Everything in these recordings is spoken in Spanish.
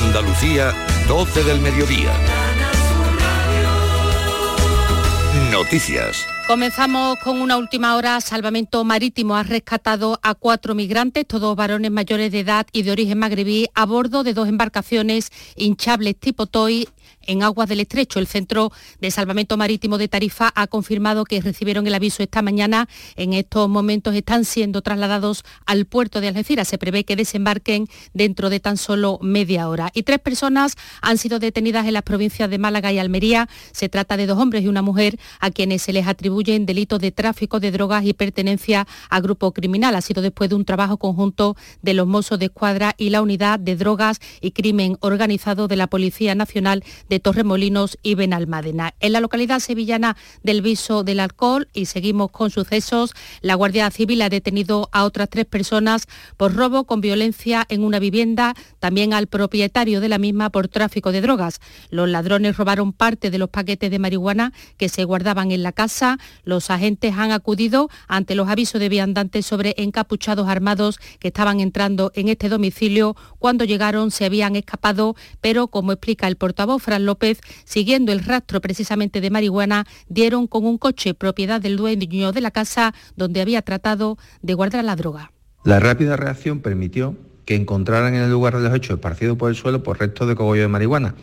Andalucía, 12 del mediodía. Noticias. Comenzamos con una última hora. Salvamento Marítimo ha rescatado a cuatro migrantes, todos varones mayores de edad y de origen magrebí, a bordo de dos embarcaciones hinchables tipo Toy en aguas del estrecho. El Centro de Salvamento Marítimo de Tarifa ha confirmado que recibieron el aviso esta mañana. En estos momentos están siendo trasladados al puerto de Algeciras. Se prevé que desembarquen dentro de tan solo media hora. Y tres personas han sido detenidas en las provincias de Málaga y Almería. Se trata de dos hombres y una mujer a quienes se les atribuyen delitos de tráfico de drogas y pertenencia a grupo criminal. Ha sido después de un trabajo conjunto de los Mossos de Escuadra y la Unidad de Drogas y Crimen Organizado de la Policía Nacional de Torremolinos y Benalmádena. En la localidad sevillana del Viso del Alcohol, y seguimos con sucesos, la Guardia Civil ha detenido a otras tres personas por robo con violencia en una vivienda, también al propietario de la misma por tráfico de drogas. Los ladrones robaron parte de los paquetes de marihuana que se guardaban en la casa. Los agentes han acudido ante los avisos de viandantes sobre encapuchados armados que estaban entrando en este domicilio. Cuando llegaron se habían escapado, pero como explica el portavoz Fran López, siguiendo el rastro precisamente de marihuana, dieron con un coche propiedad del dueño de la casa donde había tratado de guardar la droga. La rápida reacción permitió que encontraran en el lugar de los hechos esparcido por el suelo por restos de cogollo de marihuana.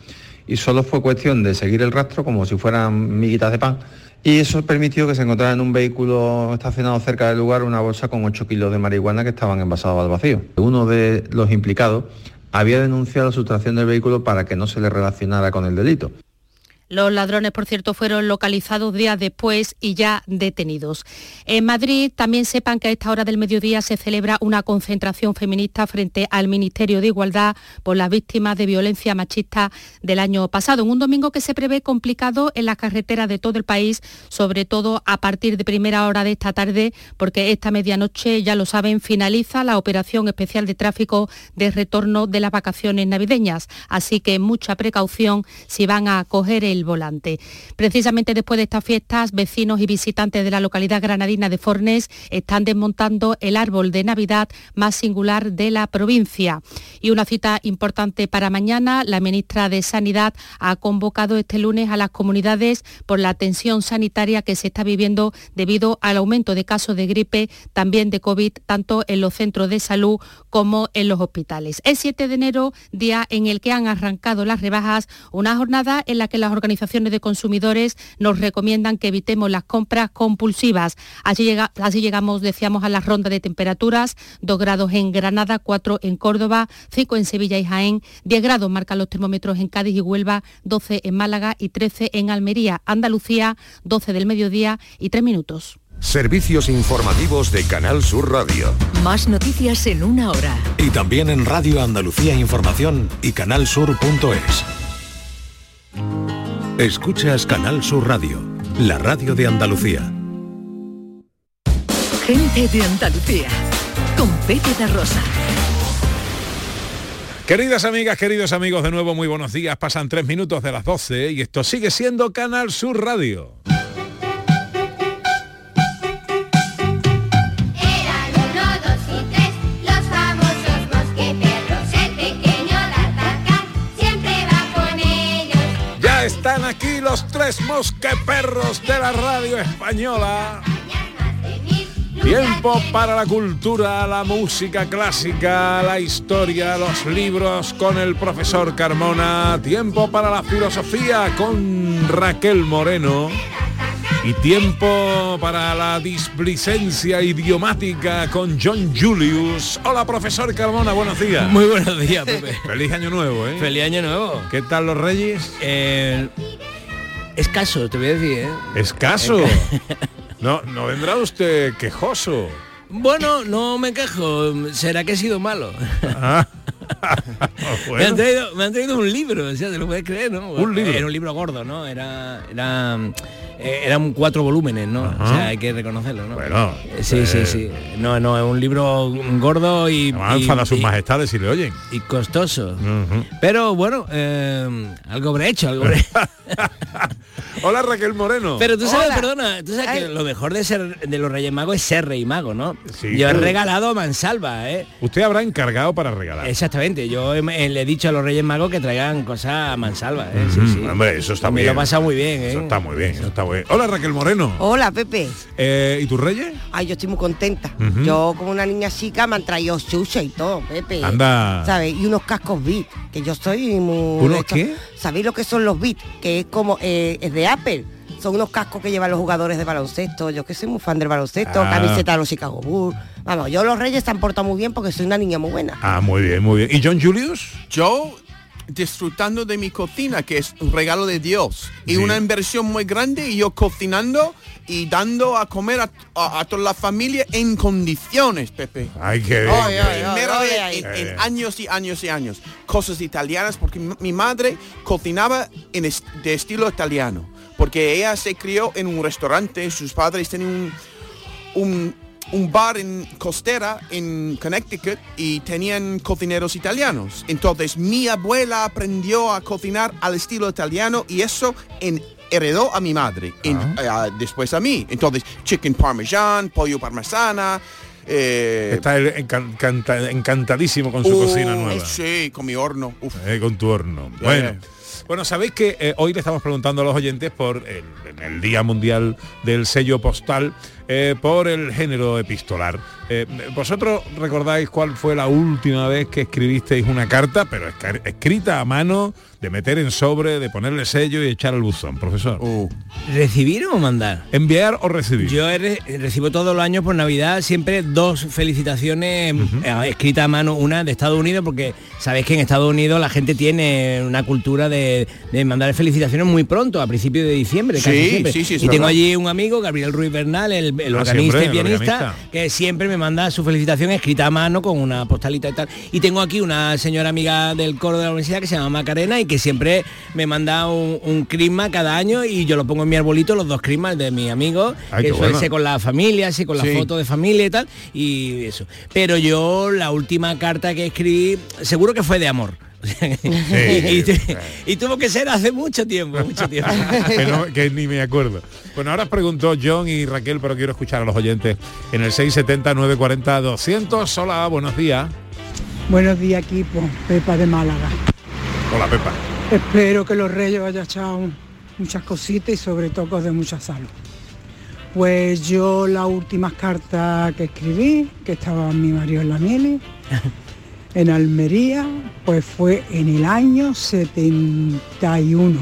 Y solo fue cuestión de seguir el rastro como si fueran miguitas de pan. Y eso permitió que se encontrara en un vehículo estacionado cerca del lugar una bolsa con 8 kilos de marihuana que estaban envasados al vacío. Uno de los implicados había denunciado la sustracción del vehículo para que no se le relacionara con el delito. Los ladrones, por cierto, fueron localizados días después y ya detenidos. En Madrid también sepan que a esta hora del mediodía se celebra una concentración feminista frente al Ministerio de Igualdad por las víctimas de violencia machista del año pasado. En un domingo que se prevé complicado en las carreteras de todo el país, sobre todo a partir de primera hora de esta tarde, porque esta medianoche, ya lo saben, finaliza la operación especial de tráfico de retorno de las vacaciones navideñas. Así que mucha precaución si van a coger el volante. Precisamente después de estas fiestas, vecinos y visitantes de la localidad granadina de Fornes están desmontando el árbol de Navidad más singular de la provincia. Y una cita importante para mañana, la ministra de Sanidad ha convocado este lunes a las comunidades por la tensión sanitaria que se está viviendo debido al aumento de casos de gripe, también de COVID, tanto en los centros de salud como en los hospitales. Es 7 de enero, día en el que han arrancado las rebajas, una jornada en la que las organizaciones organizaciones de consumidores nos recomiendan que evitemos las compras compulsivas. Así, llega, así llegamos, decíamos, a la ronda de temperaturas, 2 grados en Granada, 4 en Córdoba, 5 en Sevilla y Jaén, 10 grados marcan los termómetros en Cádiz y Huelva, 12 en Málaga y 13 en Almería, Andalucía, 12 del mediodía y 3 minutos. Servicios informativos de Canal Sur Radio. Más noticias en una hora. Y también en Radio Andalucía Información y canalsur.es. Escuchas Canal Sur Radio, la radio de Andalucía. Gente de Andalucía, con Pepe de Rosa. Queridas amigas, queridos amigos, de nuevo muy buenos días. Pasan tres minutos de las 12 y esto sigue siendo Canal Sur Radio. Están aquí los tres mosqueperros de la radio española. Tiempo para la cultura, la música clásica, la historia, los libros con el profesor Carmona. Tiempo para la filosofía con Raquel Moreno. Y tiempo para la displicencia idiomática con John Julius. Hola, profesor Carmona, buenos días. Muy buenos días, Pepe. Feliz año nuevo, ¿eh? Feliz año nuevo. ¿Qué tal los reyes? Eh, escaso, te voy a decir, ¿eh? Escaso. no, no vendrá usted quejoso. Bueno, no me quejo. ¿Será que he sido malo? Ah. me, han traído, me, han traído, un libro, o sea, te lo puedes creer, ¿no? Un libro. Era un libro gordo, ¿no? Era, era eh, eran cuatro volúmenes, ¿no? Ajá. O sea, hay que reconocerlo, ¿no? Bueno, Sí, sí, eh, sí. No, no, es un libro gordo y, y- a sus y- majestades si le oyen. y costoso. Pero bueno, eh, algo habré hecho, algo habré Hola Raquel Moreno. Pero tú sabes, Hola. perdona, tú sabes que lo mejor de ser de los Reyes Magos es ser rey mago, ¿no? Sí, yo he regalado mansalva, ¿eh? Usted habrá encargado para regalar. Exactamente, yo he- eh, le he dicho a los Reyes Magos que traigan cosas a mansalva, ¿eh? Sí, Mm, sí. Hombre, eso está Me bien. lo he pasado muy bien, ¿eh? Eso está muy bien, eso está Hola Raquel Moreno. Hola, Pepe. Eh, ¿Y tus reyes? Ay, yo estoy muy contenta. Yo, como una niña chica, me han traído sushi y todo, Pepe. Anda. ¿Sabes? Y unos cascos beat, que yo soy muy... ¿Unos qué? ¿Sabéis lo que son los beat? Que es como... eh, es de Apple. Son unos cascos que llevan los jugadores de baloncesto. Yo que soy muy fan del baloncesto. Ah. Camiseta de los Chicago Bulls. Vamos, yo los reyes se han portado muy bien porque soy una niña muy buena. Ah, muy bien, muy bien. ¿Y John Julius? Yo disfrutando de mi cocina, que es un regalo de Dios. Y Sí. una inversión muy grande y yo cocinando y dando a comer a, a- a toda la familia en condiciones, Pepe. Ay, qué bien. Ay, ay, ay, en, años y años y años. Cosas italianas, porque mi, mi madre cocinaba en es- de estilo italiano. Porque ella se crió en un restaurante, sus padres tenían un, un, un bar en costera en Connecticut y tenían cocineros italianos. Entonces mi abuela aprendió a cocinar al estilo italiano y eso en- heredó a mi madre, en- eh, después a mí. Entonces chicken parmesan, pollo parmesana. eh, Está encantadísimo con su uh, cocina nueva. Sí, con mi horno. Eh, con tu horno. Bueno. Bueno, sabéis que eh, hoy le estamos preguntando a los oyentes por el, en el Día Mundial del Sello Postal, eh, por el género epistolar. Eh, ¿Vosotros recordáis cuál fue la última vez que escribisteis una carta, pero escrita a mano, de meter en sobre, de ponerle sello y echar al buzón, profesor? Uh. ¿Recibir o mandar? ¿Enviar o recibir? Yo re- recibo todos los años por Navidad siempre dos felicitaciones eh, escritas a mano, una de Estados Unidos, porque sabéis que en Estados Unidos la gente tiene una cultura de, de mandar felicitaciones muy pronto, a principios de diciembre. casi Sí, siempre. sí, sí, y tengo verdad. allí un amigo, Gabriel Ruiz Bernal, el, el Ah, organista siempre, y pianista, organista. que siempre me manda su felicitación escrita a mano con una postalita y tal. Y tengo aquí una señora amiga del coro de la universidad que se llama Macarena y que siempre me manda un, un crisma cada año y yo lo pongo en mi arbolito, los dos crismas de mi amigo, Ay, que suele bueno. ser con la familia, así con la Sí. foto de familia y tal, y eso. Pero yo la última carta que escribí, seguro que fue de amor. y, y- y tuvo que ser hace mucho tiempo, mucho tiempo. que, no- que ni me acuerdo. Bueno, ahora os preguntó John y Raquel, pero quiero escuchar a los oyentes en el 670-940-200. Hola, buenos días. Buenos días equipo, Pepa de Málaga. Hola, Pepa. Espero que los reyes hayan echado muchas cositas y sobre todo de mucha salud. Pues yo las últimas cartas que escribí, que estaba mi marido en la Mili, en Almería, pues fue en el año 71.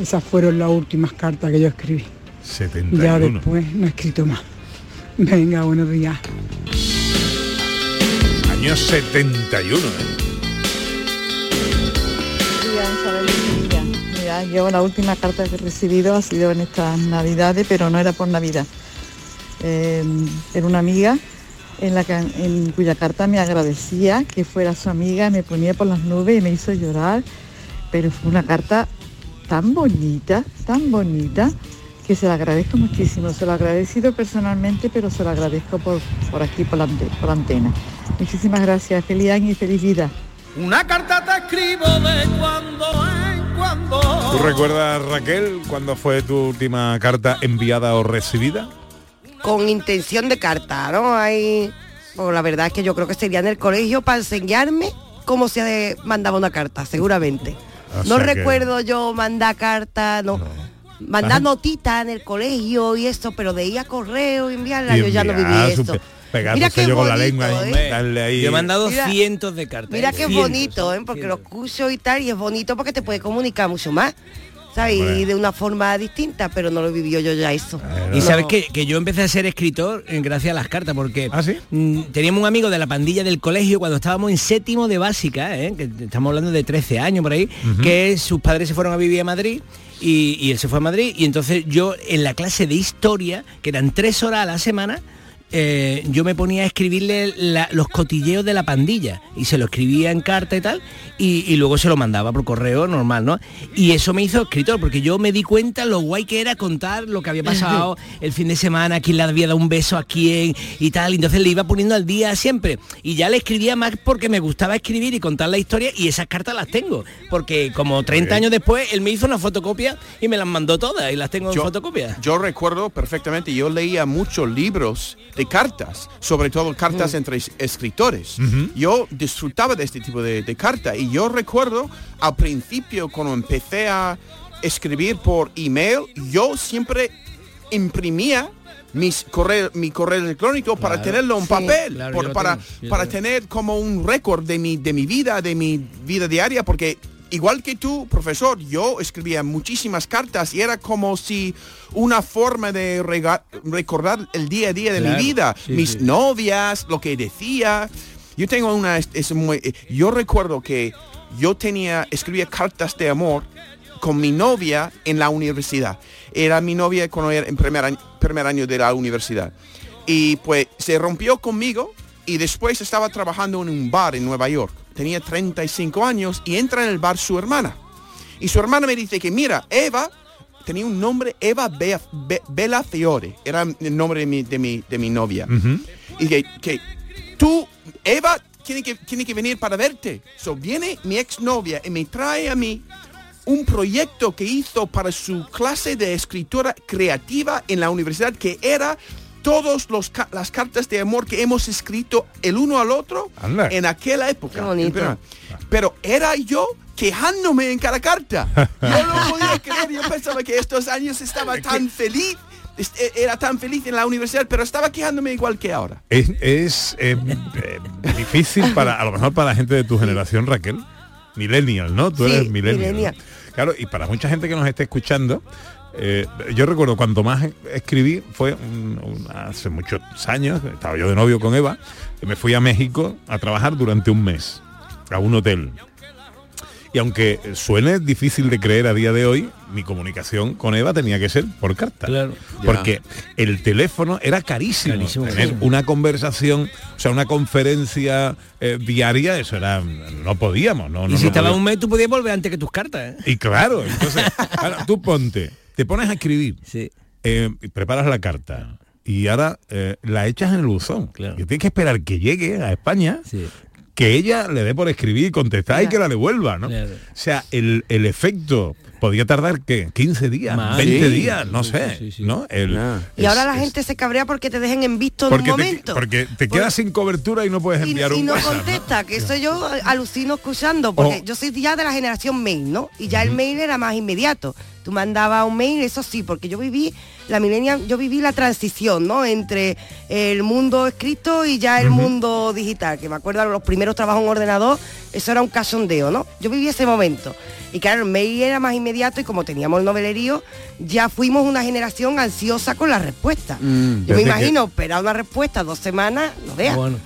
Esas fueron las últimas cartas que yo escribí. 71. Ya después no he escrito más. Venga, buenos días. Año 71, ¿eh? Mira, yo la última carta que he recibido ha sido en estas navidades, pero no era por Navidad. Eh, era una amiga en, la que, en cuya carta me agradecía que fuera su amiga, me ponía por las nubes y me hizo llorar, pero fue una carta tan bonita, tan bonita, que se la agradezco muchísimo. Se lo he agradecido personalmente, pero se lo agradezco por, por aquí, por la, ante- por la antena. Muchísimas gracias, feliz año y feliz vida. Una carta te escribo de cuando en cuando. ¿Tú recuerdas, Raquel, cuándo fue tu última carta enviada o recibida? Con intención de carta, ¿no? Hay... Pues la verdad es que yo creo que sería en el colegio para enseñarme cómo se mandaba una carta, seguramente. O no sea que- recuerdo yo mandar carta, no. Mandar notitas en el colegio y esto, pero de ir a correo y enviarla, Y yo ya no viví esto. Mira qué sello con la bonito, lengua ¿eh? darle ahí. Yo he mandado Mira- cientos de cartas. Mira qué Cientos, bonito, ¿eh? porque lo cientos. escucho y tal, y es bonito porque te puede comunicar mucho más, Y de una forma distinta, pero no lo viví yo ya eso. Y No. sabes que, que yo empecé a ser escritor gracias a las cartas, porque ¿Ah, sí? mm, teníamos un amigo de la pandilla del colegio cuando estábamos en séptimo de básica, eh, que estamos hablando de 13 años por ahí, que sus padres se fueron a vivir a Madrid y, y él se fue a Madrid. Y entonces yo en la clase de historia, que eran tres horas a la semana, eh, yo me ponía a escribirle la- los cotilleos de la pandilla y se lo escribía en carta y tal y, y luego se lo mandaba por correo normal, ¿no? Y eso me hizo escritor porque yo me di cuenta lo guay que era contar lo que había pasado el fin de semana, quién le había dado un beso a quién y tal, y entonces le iba poniendo al día siempre y ya le escribía más porque me gustaba escribir y contar la historia y esas cartas las tengo porque como 30 años después él me hizo una fotocopia y me las mandó todas y las tengo en fotocopia. Yo recuerdo perfectamente, yo leía muchos libros de cartas, sobre todo cartas entre es- escritores. Yo disfrutaba de este tipo de, de carta y yo recuerdo al principio cuando empecé a escribir por email, yo siempre imprimía mis correo, mi correo electrónico para tenerlo en Sí. papel, Claro, por- para, para tener como un récord de mi, de mi vida, de mi vida diaria, porque igual que tú, profesor, yo escribía muchísimas cartas y era como si una forma de recordar el día a día de Claro, mi vida, sí, mis sí. novias, lo que decía. Yo tengo una, es- muy- eh, yo recuerdo que yo tenía, escribía cartas de amor con mi novia en la universidad. Era mi novia cuando era en primer año, primer año de la universidad. Y pues se rompió conmigo y después estaba trabajando en un bar en Nueva York. Tenía 35 años y entra en el bar su hermana. Y su hermana me dice que mira, Eva tenía un nombre, Eva Bea- Be- Bella Fiore. Era el nombre de mi, de mi, de mi novia. Y que, que tú, Eva, tiene que, tiene que venir para verte. So viene mi exnovia y me trae a mí un proyecto que hizo para su clase de escritura creativa en la universidad que era todas las cartas de amor que hemos escrito el uno al otro Anda. en aquella época. Qué bonito. Pero, pero era yo quejándome en cada carta. Yo no podía creer, yo pensaba que estos años estaba tan feliz, est- era tan feliz en la universidad, pero estaba quejándome igual que ahora. Es, es, eh, eh, difícil para, a lo mejor para la gente de tu generación, Raquel. Millennial, ¿no? Tú Sí, eres millennial. millennial. Claro, y para mucha gente que nos esté escuchando, eh, yo recuerdo cuanto más escribí fue un- un- hace muchos años, estaba yo de novio con Eva, y me fui a México a trabajar durante un mes, a un hotel. Y aunque suene difícil de creer a día de hoy, mi comunicación con Eva tenía que ser por carta. Claro. Porque el teléfono era carísimo. Carísimo, Tener carísimo. una conversación, o sea, una conferencia eh, diaria, eso era, no podíamos, no, y no, si no estaba podíamos. un mes tú podías volver antes que tus cartas, ¿eh? Y claro, entonces, ahora, tú ponte, te pones a escribir, Sí. eh, y preparas la carta y ahora eh, la echas en el buzón. Claro. Y tienes que esperar que llegue a España, Sí. que ella le dé por escribir y contestar y que la devuelva, ¿no? Claro. O sea, el, el efecto podía tardar que 15 días, Más. 20 Sí. días, no sé, sí, sí. ¿no? El- Ya. Y ahora la es- gente se cabrea porque te dejen en visto en un te, momento. porque te quedas sin cobertura y no puedes y, enviar y un no WhatsApp, ¿no? contesta, que eso yo alucino escuchando, porque Oh. yo soy ya de la generación mail, ¿no? Y ya el mail era más inmediato. Tú mandabas un mail, eso sí, porque yo viví la millennial, yo viví la transición, ¿no? Entre el mundo escrito y ya el mundo digital, que me acuerdo los primeros trabajos en ordenador, eso era un cachondeo, ¿no? Yo viví ese momento. Y claro, el mail era más inmediato y como teníamos el novelerío, ya fuimos una generación ansiosa con la respuesta. Mm. Yo me Desde que- imagino esperar una respuesta dos semanas, no veas. Bueno.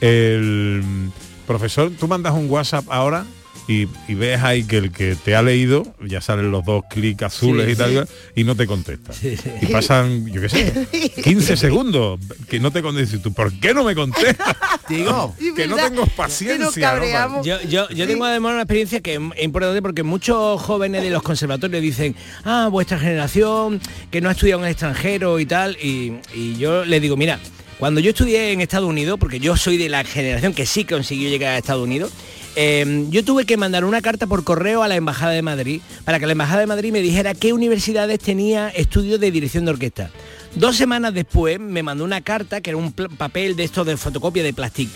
El profesor, tú mandas un WhatsApp ahora y, y ves ahí que el que te ha leído, ya salen los dos clics azules Sí, y tal, sí. y no te contesta. Sí. Y pasan, yo qué sé, 15 segundos que no te contesta. Y tú, ¿por qué no me contestas? Digo, que no tengo Que paciencia. nos ¿no? yo, yo tengo además una experiencia que es importante porque muchos jóvenes de los conservatorios dicen, ah, vuestra generación que no ha estudiado en el extranjero y tal, y, y yo les digo, mira, cuando yo estudié en Estados Unidos, porque yo soy de la generación que sí consiguió llegar a Estados Unidos, eh, yo tuve que mandar una carta por correo a la Embajada de Madrid para que la Embajada de Madrid me dijera qué universidades tenía estudios de dirección de orquesta. Dos semanas después me mandó una carta que era un papel de estos de fotocopia de plástico.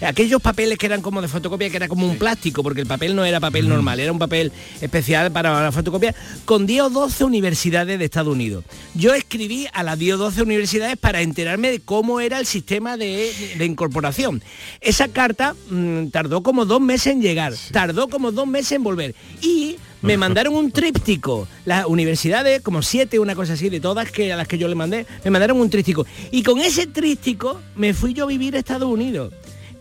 aquellos papeles que eran como de fotocopia, que era como un plástico, porque el papel no era papel normal, era un papel especial para la fotocopia, con 10 o 12 universidades de Estados Unidos. Yo escribí a las 10 o 12 universidades para enterarme de cómo era el sistema de, de incorporación. Esa carta mm, tardó como dos meses en llegar, tardó como dos meses en volver. Y me mandaron un tríptico. Las universidades, como siete, una cosa así, de todas que a las que yo le mandé, me mandaron un tríptico. Y con ese tríptico me fui yo a vivir a Estados Unidos.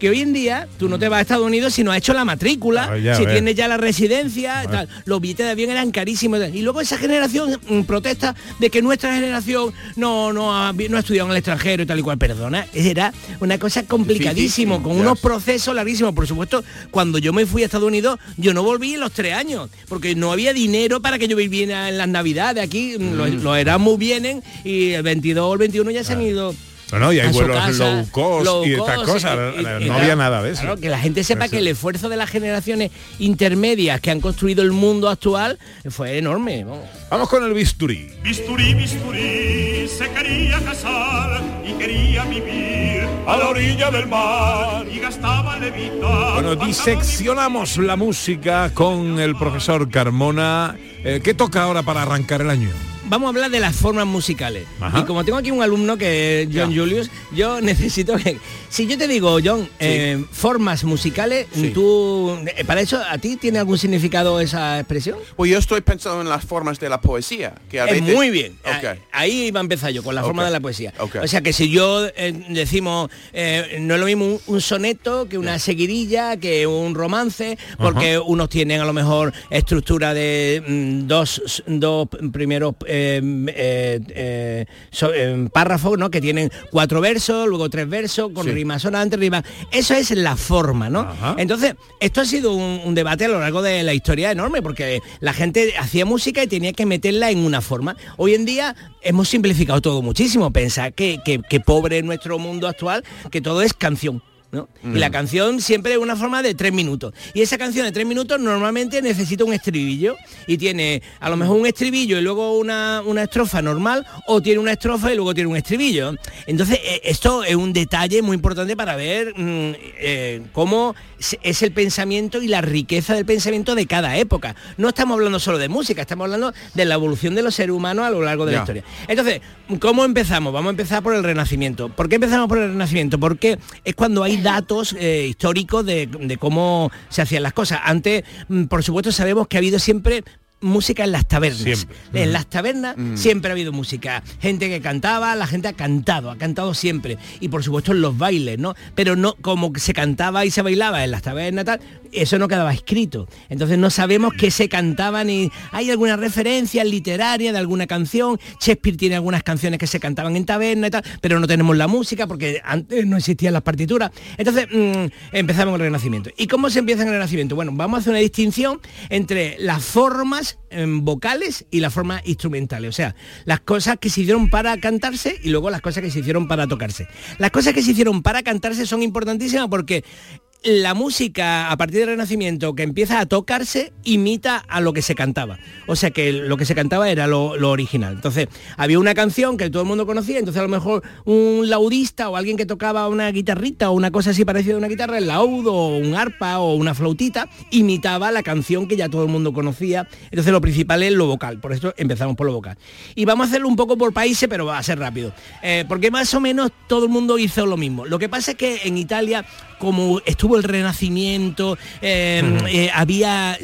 Que hoy en día tú no te vas a Estados Unidos si no has hecho la matrícula, Ah, ya si tienes ya la residencia, tal. los billetes de avión eran carísimos. Y luego esa generación mm, protesta de que nuestra generación no, no, ha, no ha estudiado en el extranjero y tal y cual. Perdona, era una cosa complicadísimo, Difícil, con unos procesos larguísimos. Por supuesto, cuando yo me fui a Estados Unidos, yo no volví en los tres años, porque no había dinero para que yo viviera en las navidades. Aquí mm, los, los Erasmus vienen y el 22 o el 21 ya se han ido. No, no, y hay vuelos casa, low cost low y estas cosas. y- y- no y había claro, nada de eso. claro, que la gente sepa Eso. que el esfuerzo de las generaciones intermedias que han construido el mundo actual fue enorme. vamos. Vamos con el bisturí. Bisturí, bisturí, se quería casar y quería vivir a la orilla del mar y gastaba levita. Bueno, diseccionamos la música con el profesor Carmona. Eh, ¿Qué toca ahora para arrancar el año? Vamos a hablar de las formas musicales. Ajá. Y como tengo aquí un alumno que es John Julius, yo necesito que... Si yo te digo, John, eh, formas musicales, tú... eh, ¿Para eso a ti tiene algún significado esa expresión? Pues yo estoy pensando en las formas de la poesía. Que a veces- muy bien. Ah, Ahí iba a empezar yo, con la forma de la poesía. O sea que si yo eh, decimos, eh, no es lo mismo un, un soneto que una seguidilla, que un romance, porque unos tienen a lo mejor estructura de mm, dos, dos primeros eh, eh, so- párrafos, ¿no? Que tienen cuatro versos, luego tres versos, con Sí. rimas sonantes, rimas. Eso es la forma, ¿no? Entonces, esto ha sido un, un debate a lo largo de la historia enorme, porque la gente hacía música y tenía que meterla en una forma. Hoy en día hemos simplificado todo muchísimo. Pensar que, que- que pobre es nuestro mundo actual, que todo es canción. ¿No? Y la canción siempre es una forma de tres minutos. Y esa canción de tres minutos normalmente necesita un estribillo. Y tiene a lo mejor un estribillo y luego una, una estrofa normal, o tiene una estrofa y luego tiene un estribillo. Entonces, eh, esto es un detalle muy importante para ver mm, eh, cómo es el pensamiento y la riqueza del pensamiento de cada época. No estamos hablando solo de música, estamos hablando de la evolución de los seres humanos a lo largo de la historia. Entonces, ¿cómo empezamos? Vamos a empezar por el Renacimiento. ¿Por qué empezamos por el Renacimiento? Porque es cuando hay datos eh, históricos de, de cómo se hacían las cosas. Antes, mm, por supuesto, sabemos que ha habido siempre música en las tabernas. Siempre. En las tabernas siempre ha habido música. Gente que cantaba, la gente ha cantado, ha cantado siempre. Y por supuesto en los bailes, ¿no? Pero no como que se cantaba y se bailaba en las tabernas tal, eso no quedaba escrito. Entonces no sabemos qué se cantaba ni hay alguna referencia literaria de alguna canción. Shakespeare tiene algunas canciones que se cantaban en taberna y tal, pero no tenemos la música porque antes no existían las partituras. Entonces mm, empezamos con el Renacimiento. ¿Y cómo se empieza en el Renacimiento? Bueno, vamos a hacer una distinción entre las formas vocales y las formas instrumentales. O sea, las cosas que se hicieron para cantarse y luego las cosas que se hicieron para tocarse. Las cosas que se hicieron para cantarse son importantísimas porque la música a partir del Renacimiento que empieza a tocarse imita a lo que se cantaba. O sea que lo que se cantaba era lo, original. Entonces, había una canción que todo el mundo conocía, entonces a lo mejor un laudista o alguien que tocaba una guitarrita o una cosa así parecida a una guitarra, el laudo o un arpa o una flautita, imitaba la canción que ya todo el mundo conocía. Entonces lo principal es lo vocal, por eso empezamos por lo vocal. Y vamos a hacerlo un poco por países, pero va a ser rápido. Eh, porque más o menos todo el mundo hizo lo mismo. Lo que pasa es que en Italia, como estuvo el Renacimiento, eh, eh, había...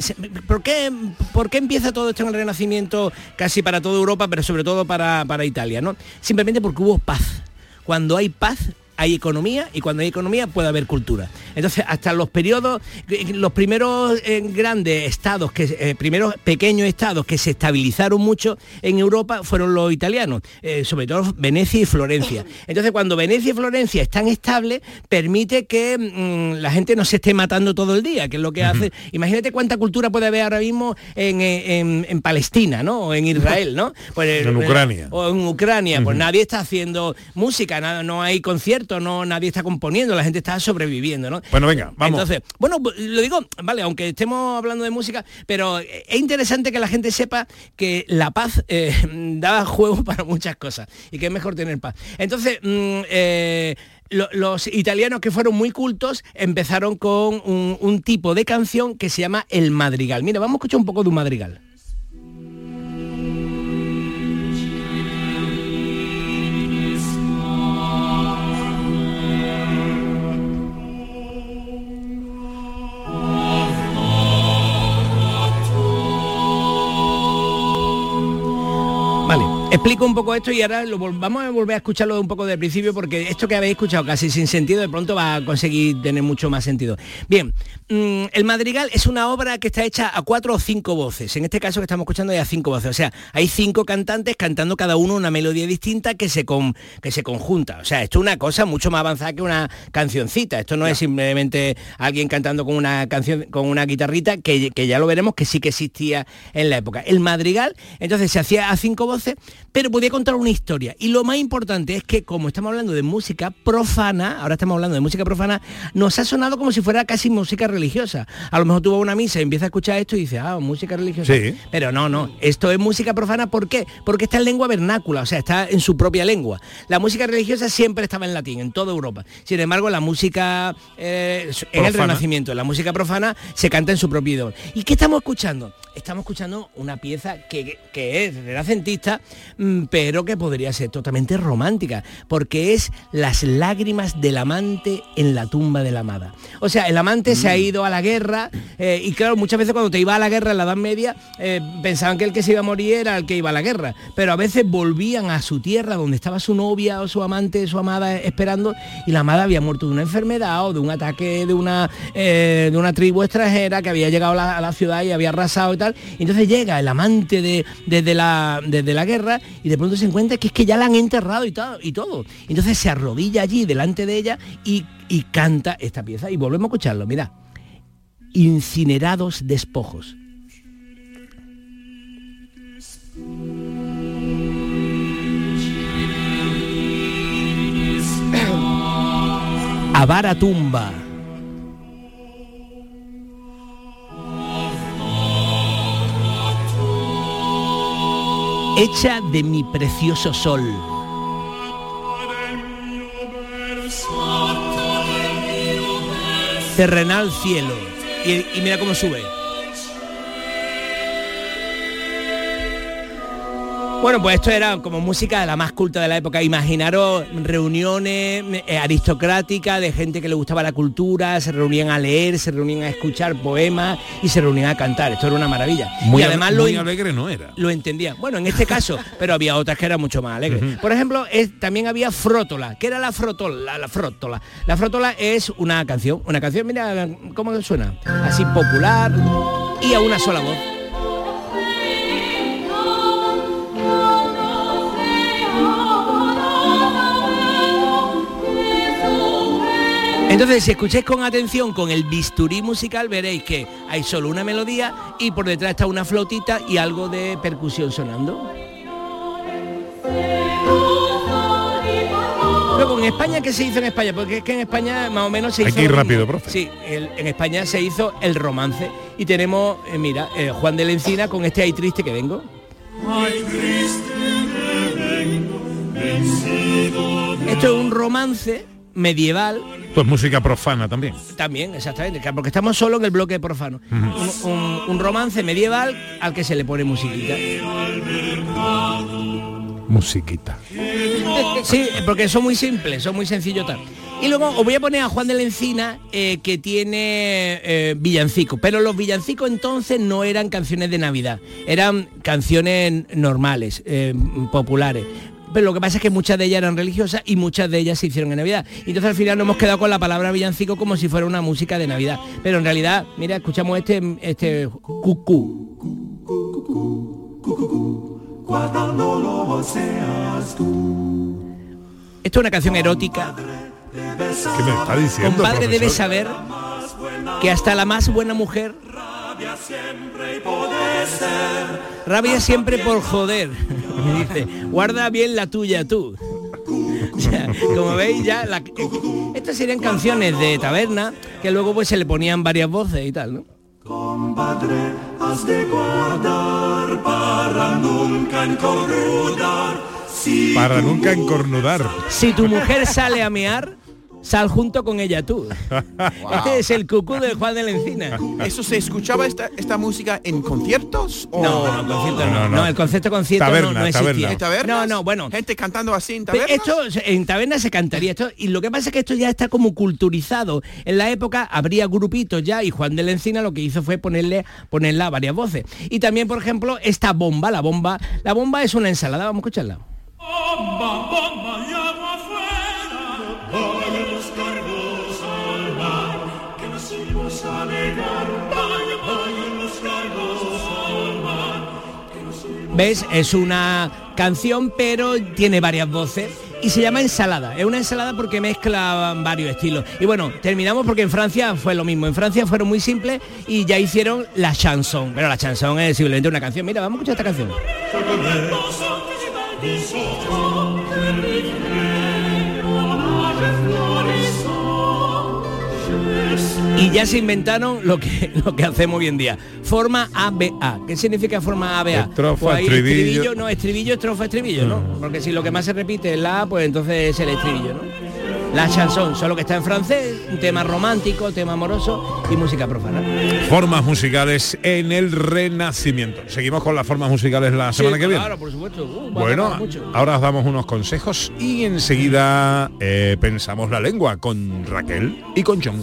¿por qué, ¿Por qué empieza todo esto en el Renacimiento casi para toda Europa, pero sobre todo para, para Italia? ¿no? Simplemente porque hubo paz. Cuando hay paz, hay economía y cuando hay economía puede haber cultura. Entonces, hasta los periodos, eh, los primeros eh, grandes estados, que eh, primeros pequeños estados que se estabilizaron mucho en Europa fueron los italianos, eh, sobre todo Venecia y Florencia. Entonces, cuando Venecia y Florencia están estables, permite que mm, la gente no se esté matando todo el día, que es lo que hace. Imagínate cuánta cultura puede haber ahora mismo en, en- en Palestina, ¿no? O en Israel, ¿no? Pues, En Ucrania. o en Ucrania, pues nadie está haciendo música, na- no hay conciertos, no, nadie está componiendo, la gente está sobreviviendo, ¿no? Bueno, venga, vamos. Entonces, bueno, lo digo, vale, aunque estemos hablando de música, pero es interesante que la gente sepa que la paz eh, da juego para muchas cosas y que es mejor tener paz. Entonces, mm, eh, lo- los italianos que fueron muy cultos empezaron con un, un tipo de canción que se llama el madrigal. Mira, vamos a escuchar un poco de un madrigal. Explico un poco esto y ahora lo vamos a volver a escucharlo un poco del principio porque esto que habéis escuchado casi sin sentido de pronto va a conseguir tener mucho más sentido. Bien, mm, el madrigal es una obra que está hecha a cuatro o cinco voces. En este caso que estamos escuchando hay a cinco voces. O sea, hay cinco cantantes cantando cada uno una melodía distinta que se, con- que se conjunta. O sea, esto es una cosa mucho más avanzada que una cancioncita. Esto no es simplemente alguien cantando con una canción, con una guitarrita, que, que ya lo veremos que sí que existía en la época. El madrigal, entonces se hacía a cinco voces, pero podía contar una historia. Y lo más importante es que, como estamos hablando de música profana, ahora estamos hablando de música profana, nos ha sonado como si fuera casi música religiosa. A lo mejor tú vas a una misa y empiezas a escuchar esto y dices, ah, música religiosa. Sí. Pero no, no, esto es música profana, ¿por qué? Porque está en lengua vernácula, o sea, está en su propia lengua. La música religiosa siempre estaba en latín, en toda Europa. Sin embargo, la música eh, en el. Renacimiento, la música profana, se canta en su propio idioma. ¿Y qué estamos escuchando? Estamos escuchando una pieza que, que es renacentista, mm, pero que podría ser totalmente romántica, porque es las lágrimas del amante en la tumba de la amada. O sea, el amante se ha ido a la guerra eh, y claro, muchas veces cuando te iba a la guerra en la Edad Media, eh, pensaban que el que se iba a morir era el que iba a la guerra, pero a veces volvían a su tierra donde estaba su novia o su amante, su amada eh, esperando y la amada había muerto de una enfermedad o de un ataque de una, eh, de una tribu extranjera que había llegado a la, a la ciudad y había arrasado y tal. Entonces llega el amante de, desde, la, desde la guerra y de pronto se encuentra que es que ya la han enterrado y todo. Y todo. Entonces se arrodilla allí delante de ella y, y canta esta pieza. Y volvemos a escucharlo, mira. Incinerados despojos. Avara tumba. Hecha de mi precioso sol. Terrenal cielo. Y, mira cómo sube. Bueno, pues esto era como música de la más culta de la época. Imaginaros reuniones eh, aristocráticas de gente que le gustaba la cultura, se reunían a leer, se reunían a escuchar poemas y se reunían a cantar. Esto era una maravilla. Muy, y además lo, muy alegre no era. lo entendían. Bueno, en este caso, pero había otras que eran mucho más alegres. Por ejemplo, es- también había frótola. ¿Qué era la frótola? La frótola. La frótola es una canción, una canción, mira cómo suena, así popular y a una sola voz. Entonces, si escucháis con atención con el bisturí musical, veréis que hay solo una melodía y por detrás está una flautita y algo de percusión sonando. Luego, en España, ¿qué se hizo en España? Porque es que en España más o menos se Hay hizo... que ir rápido, profe. Sí, el- en España se hizo el romance. Y tenemos, eh, mira, eh, Juan de la Encina con este Ay triste que vengo. Esto es un romance medieval Pues música profana también. también, exactamente, porque estamos solo en el bloque profano. un, un- un romance medieval al que se le pone musiquita. Musiquita. Sí, porque son muy simples, son muy sencillos tal. Y luego os voy a poner a Juan de la Encina, eh, que tiene eh, villancicos. Pero los villancicos entonces no eran canciones de Navidad, eran canciones normales, eh, populares. Pero lo que pasa es que muchas de ellas eran religiosas y muchas de ellas se hicieron en Navidad. Y entonces al final nos hemos quedado con la palabra villancico como si fuera una música de Navidad. Pero en realidad, mira, escuchamos este, este cucú. Esto es una canción erótica. ¿Qué me está diciendo? Compadre debe profesor? saber que hasta la más buena mujer rabia siempre por joder. Dice, guarda bien la tuya tú. O sea, como veis ya, la- estas serían canciones de taberna que luego pues se le ponían varias voces y tal, ¿no? Has de guardar para nunca encorrudar. Si Para nunca encornudar. Si tu mujer sale a mear, Sal junto con ella tú. Este es el cucú del Juan de la Encina. ¿Eso se escuchaba esta, esta música en conciertos? O... No, no, concierto no. No, No, no. el concepto concierto no- Taberna, no, existía. taberna. ¿En tabernas? No, no, bueno. Gente cantando así en tabernas. Esto en taberna se cantaría esto y lo que pasa es que esto ya está como culturizado. En la época habría grupitos ya y Juan de la Encina lo que hizo fue ponerle ponerla varias voces. Y también, por ejemplo, esta bomba, la bomba, la bomba es una ensalada, vamos a escucharla. Bomba, bomba y agua afuera, ¿Ves? Es una canción pero tiene varias voces y se llama ensalada. Es una ensalada porque mezcla varios estilos. Y bueno, terminamos porque en Francia fue lo mismo. En Francia fueron muy simples y ya hicieron la chanson. Pero la chanson es simplemente una canción. Mira, vamos a escuchar esta canción. Y ya se inventaron lo que, lo que hacemos hoy en día. Forma ABA. ¿Qué significa forma ABA? Estrofa, Pues ahí estribillo. No, estribillo, estrofa, estribillo, ¿no? Porque si lo que más se repite es la A, pues entonces es el estribillo, ¿no? La chanson, solo que está en francés, un tema romántico, tema amoroso y música profana. Formas musicales en el Renacimiento. Seguimos con las formas musicales la semana Sí, que viene. Claro, por supuesto. Uh, Bueno, mucho. ahora os damos unos consejos y enseguida eh, pensamos la lengua con Raquel y con John.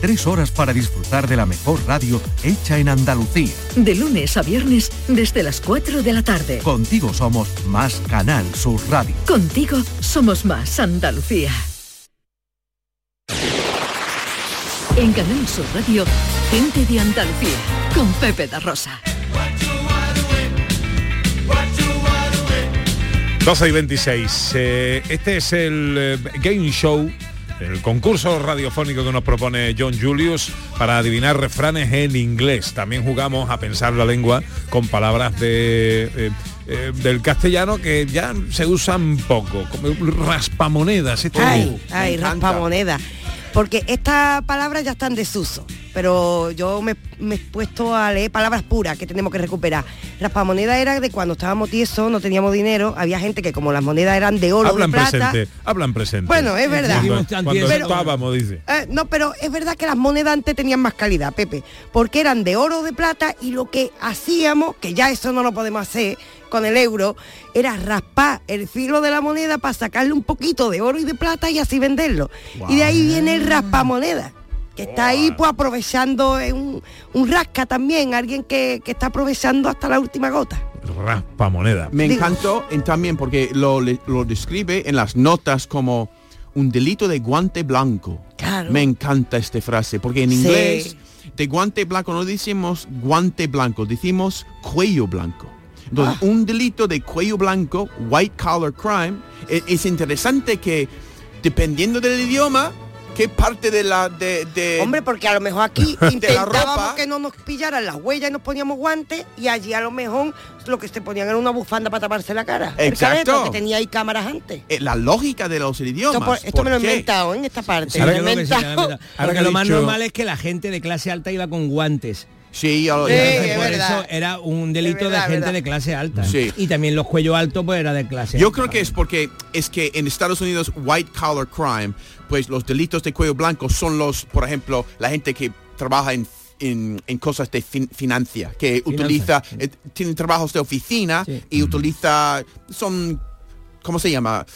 Tres horas para disfrutar de la mejor radio hecha en Andalucía. De lunes a viernes desde las 4 de la tarde. Contigo somos más Canal Sur Radio. Contigo somos más Andalucía. En Canal Sur Radio, gente de Andalucía, con Pepe da Rosa. 12 y 26. Eh, este es el eh, game show, el concurso radiofónico que nos propone John Julius para adivinar refranes en inglés. También jugamos a pensar la lengua con palabras de, eh, eh, del castellano que ya se usan poco, como raspamonedas. Esto Ay, ay, encanta. raspamoneda. Porque estas palabras ya están en desuso, pero yo me, me he puesto a leer palabras puras que tenemos que recuperar. Raspamoneda era de cuando estábamos tiesos, no teníamos dinero, había gente que como las monedas eran de oro, Hablan de plata. presente, hablan presente. Bueno, es verdad. Cuando, cuando Pero- estábamos, dice. Eh, no, pero es verdad que las monedas antes tenían más calidad, Pepe, porque eran de oro o de plata y lo que hacíamos, que ya eso no lo podemos hacer con el euro, era raspar el filo de la moneda para sacarle un poquito de oro y de plata y así venderlo. Y de ahí viene el raspamoneda, que está ahí pues aprovechando eh, un, un rasca también, alguien que, que está aprovechando hasta la última gota. Raspamoneda. Me encantó en- también porque lo, lo describe en las notas como un delito de guante blanco. Claro. Me encanta esta frase porque en Sí. inglés de guante blanco no decimos guante blanco, decimos cuello blanco. Entonces, un delito de cuello blanco, white collar crime, e- es, interesante que dependiendo del idioma, qué parte de la de, de- Hombre, porque a lo mejor aquí intentábamos ropa que no nos pillaran las huellas y nos poníamos guantes y allí a lo mejor lo que se ponían era una bufanda para taparse la cara. Exacto. que tenía ahí cámaras antes. eh, la lógica de los idiomas. Esto, por- esto me lo he inventado en esta parte. Ahora que lo más normal es que la gente de clase alta iba con guantes. Sí, ya lo- Sí, ya- es por verdad. eso era un delito verdad, de gente verdad. de clase alta. Sí. Y también los cuellos altos pues era de clase Yo alta. creo que es porque es que en Estados Unidos white collar crime, pues los delitos de cuello blanco son los, por ejemplo, la gente que trabaja en en, en cosas de fin- financia, que utiliza, eh, tienen trabajos de oficina y utiliza, son, ¿cómo se llama?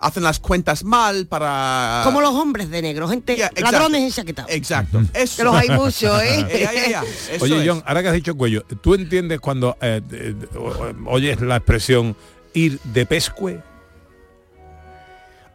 Hacen las cuentas mal para... Como los hombres de negro, gente, exacto. ladrones enchaquetados. Exacto. Eso. Que los hay muchos, ¿eh? Eso Oye, es. John, ahora que has dicho cuello, ¿tú entiendes cuando eh, eh, oyes la expresión ir de pescue?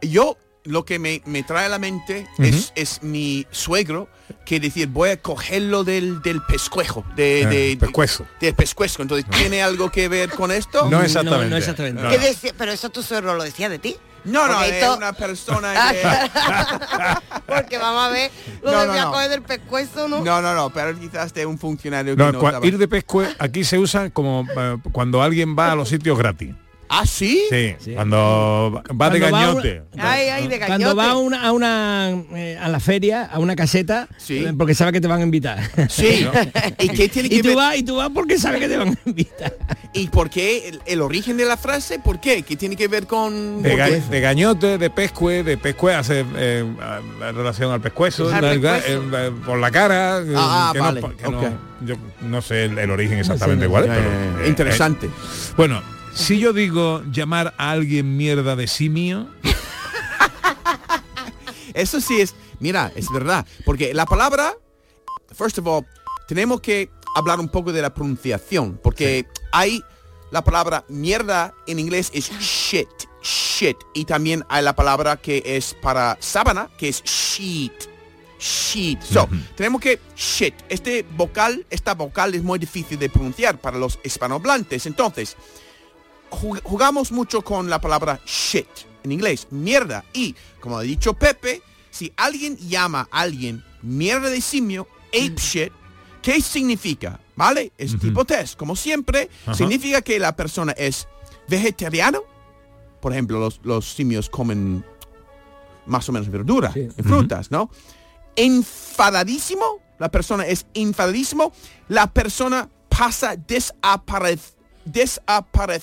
Yo lo que me, me trae a la mente es, es mi suegro que decir voy a cogerlo del, del pescuejo de, Ah, de- pescuezo. del pescuezo entonces tiene algo que ver con esto No exactamente. no exactamente. No, ¿Qué no. decía? Pero eso tu suegro lo decía de ti. No no es esto- una persona que Porque vamos a ver, lo No, no, no. coger del pescuezo, ¿no? no no no pero quizás de un funcionario No, que no ir de pescue aquí se usa como eh, cuando alguien va a los sitios gratis. Ah sí Sí, cuando va de Cuando va gañote. Ay, ay, de Cuando va a una, a una eh, a la feria, a una caseta, Sí. eh, porque sabe que te van a invitar. sí y qué tiene que y tú ver vas y tú vas porque sabes que te van a invitar. y por qué el, el origen de la frase por qué qué tiene que ver con De, ga- de gañote, de pescue, de pescue hace eh, a- en relación al pescuezo, Al la- pescuezo. eh, eh, por la cara. eh, Ah, que no- vale, que no- ok. yo no sé el, el origen exactamente no cuál es, pero eh, interesante eh, bueno, si yo digo llamar a alguien mierda de simio, Eso sí es, mira, es verdad, porque la palabra, first of all, tenemos que hablar un poco de la pronunciación, porque hay la palabra mierda en inglés es shit, shit, y también hay la palabra que es para sábana, que es sheet, sheet. So, tenemos que shit, este vocal, esta vocal es muy difícil de pronunciar para los hispanohablantes, entonces, jug- jugamos mucho con la palabra shit en inglés, mierda. Y, como ha dicho Pepe, si alguien llama a alguien mierda de simio, ape shit, ¿qué significa? ¿Vale? Es tipo test. Como siempre, significa que la persona es vegetariano. Por ejemplo, los, los simios comen más o menos verdura, Sí. y frutas, ¿no? Enfadadísimo, la persona es enfadadísimo, la persona pasa desaparec desaparec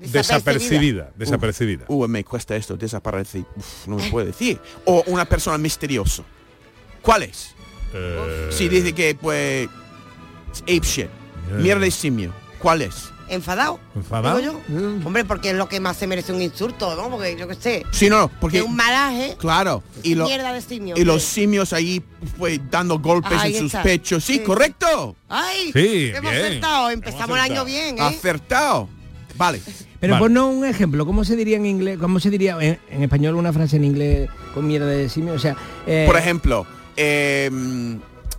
desapercibida, desapercibida. Uh, me cuesta esto, desaparece. Uf, no me puede decir. O una persona misterioso. ¿Cuál es? Eh, Si dice que, pues, es ape shit. Yeah. Mierda de simio. ¿Cuál es? ¿Enfadado? ¿Enfadado? Yo. Hombre, porque es lo que más se merece un insulto, ¿no? Porque yo qué sé. Sí, no, porque... Que un malaje. Claro. Y, lo- mierda de simio. y los simios ahí, pues, dando golpes Ahí en sus pechos. Sí, Sí. correcto. ¡Ay! Sí, Hemos bien. acertado. Empezamos el año bien, ¿eh? Acertado. Vale. Pero Vale. ponnos un ejemplo, ¿cómo se diría en inglés? ¿Cómo se diría en, en español una frase en inglés con mierda de simio? O sea, eh, Por ejemplo, eh,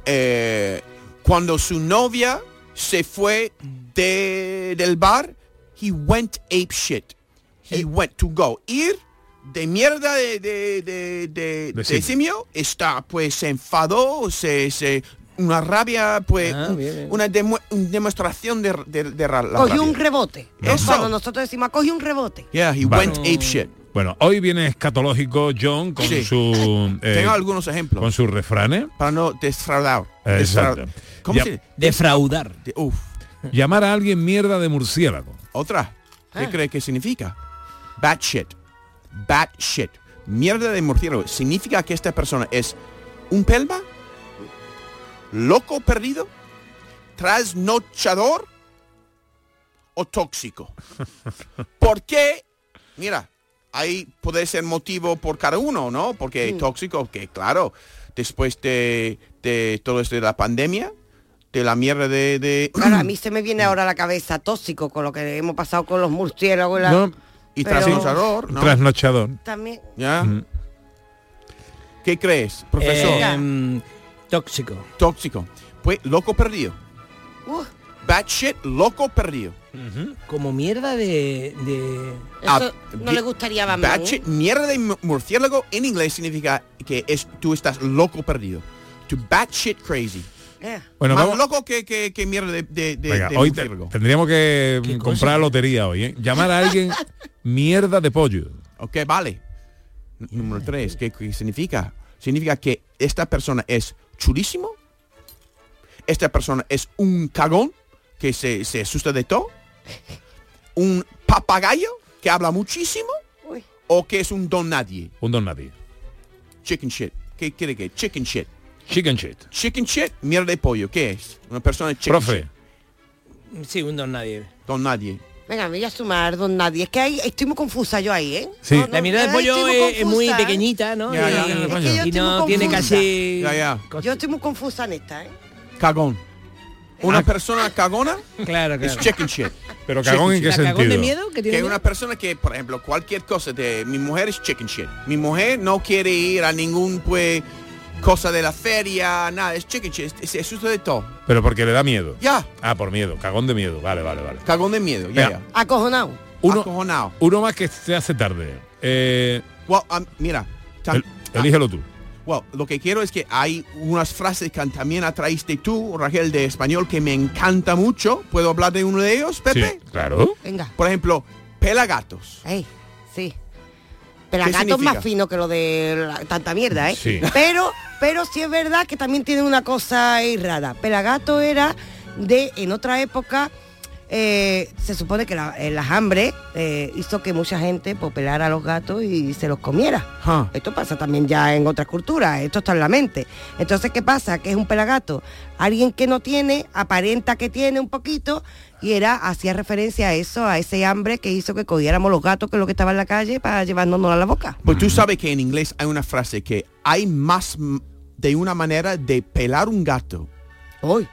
eh, cuando su novia se fue de, del bar, he went ape shit. He went to go. Ir de mierda de, de, de, de- simio. está, pues se enfadó, se, se una rabia, pues Ah, un- bien, bien. una demo- una demostración de, de, de la Cogió un rabia. rebote. Eso. Cuando nosotros decimos, cogió un rebote. Yeah, he Vale. went ape shit. Bueno, hoy viene escatológico John con Sí. su eh, Tengo algunos ejemplos con sus refranes. para no defraudar. Exacto. ¿Cómo Ya- se defraudar. de- Uf. Llamar a alguien mierda de murciélago. Otra. ¿Qué Ah. cree que significa? Bad shit. Bad shit. Mierda de murciélago. Significa que esta persona es un pelma, loco perdido, trasnochador o tóxico. ¿Por qué? Mira, ahí puede ser motivo por cada uno, ¿no? Porque tóxico, que claro, después de, de todo esto de la pandemia, de la mierda de... de Claro, a mí se me viene ahora a la cabeza tóxico con lo que hemos pasado con los murciélagos y la- No, y Pero- trasnochador, ¿no? Trasnochador. También. ¿Ya? Mm. ¿Qué crees, profesor? Eh, tóxico. Tóxico. Pues loco perdido. Uh, Bad shit, loco perdido. Como mierda de... de- eso Ah, no le gustaría a Batman, Bad ¿eh? shit, mierda de mu- murciélago en inglés significa que es, tú estás loco perdido. To bad shit crazy. Eh. Bueno, Más vamos. loco que, que, que mierda de, de, de- Venga, de hoy te- tendríamos que ¿Qué comprar cosa? lotería hoy, ¿eh? Llamar a alguien mierda de pollo. Ok, vale. Número tres, ¿qué, qué significa? Significa que esta persona es chulísimo. Esta persona es un cagón que se, se asusta de todo. Un papagayo que habla muchísimo. Uy. O que es un don nadie. Un don nadie. Chicken shit. ¿Qué quiere que? Chicken shit. Chicken shit. Chicken shit, mierda de pollo. ¿Qué es? Una persona chicken Profe, shit. Sí, un don nadie. Don nadie. Venga, me voy a sumar, don Nadie. Es que ahí estoy muy confusa yo ahí, ¿eh? Sí. No, no, la mirada del ahí pollo es, es muy ¿eh? pequeñita, ¿no? Ya, ya, y, ya, Es que yo y no muy tiene casi... Ya, ya. Yo estoy muy confusa en esta, ¿eh? Cagón. Una persona cagona Claro, es claro. chicken shit. Pero cagón en qué ¿La cagón de sentido. miedo? ¿Que Que tiene es miedo? una persona que, por ejemplo, cualquier cosa de mi mujer es chicken shit. Mi mujer no quiere ir a ningún pues cosa de la feria, nada, es chicken shit, es, es eso de todo. Pero porque le da miedo. Ya, Ah, por miedo. Cagón de miedo. Vale, vale, vale. cagón de miedo, ya, ya. Acojonado. Uno, Acojonado. uno más que se hace tarde. Eh, Well, um, mira, el- elígelo tú. well, lo que quiero es que hay unas frases que también atraíste tú, Raquel, de español, que me encanta mucho. ¿Puedo hablar de uno de ellos, Pepe? Sí, claro. Venga. Por ejemplo, pelagatos. Ey, sí. Pelagato es más fino que lo de la- tanta mierda, ¿eh? Sí. Pero, pero sí es verdad que también tiene una cosa errada. Pelagato era de, en otra época, eh, se supone que la, el hambre eh, hizo que mucha gente pues, pelara a los gatos y se los comiera. Huh. Esto pasa también ya en otras culturas, esto está en la mente. Entonces, ¿qué pasa? Que es un pelagato. Alguien que no tiene, aparenta que tiene un poquito, y era, hacía referencia a eso, a ese hambre que hizo que cogiéramos los gatos que lo que estaba en la calle para llevárnoslo a la boca. Pues tú sabes que en inglés hay una frase que hay más de una manera de pelar un gato.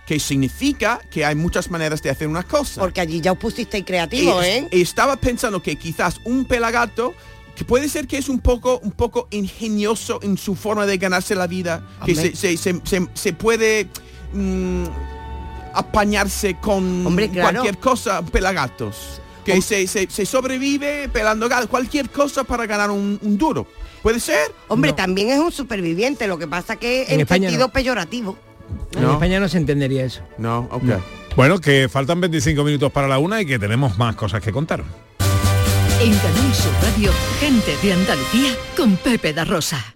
Que significa que hay muchas maneras de hacer una cosa. Porque allí ya os pusisteis creativos, Y- ¿eh? estaba pensando que quizás un pelagato que puede ser que es un poco un poco ingenioso en su forma de ganarse la vida, que Hombre. se, se- se- se- se puede mm, apañarse con Hombre, claro. cualquier cosa, pelagatos. Que se, se- se sobrevive pelando gatos, cualquier cosa para ganar un, un duro. ¿Puede ser? Hombre, también es un superviviente, lo que pasa que En en, España sentido no. peyorativo. En España no se entendería eso. No, ok. Bueno, que faltan 25 minutos para la una y que tenemos más cosas que contar. En Canal Sur Radio, gente de Andalucía con Pepe da Rosa.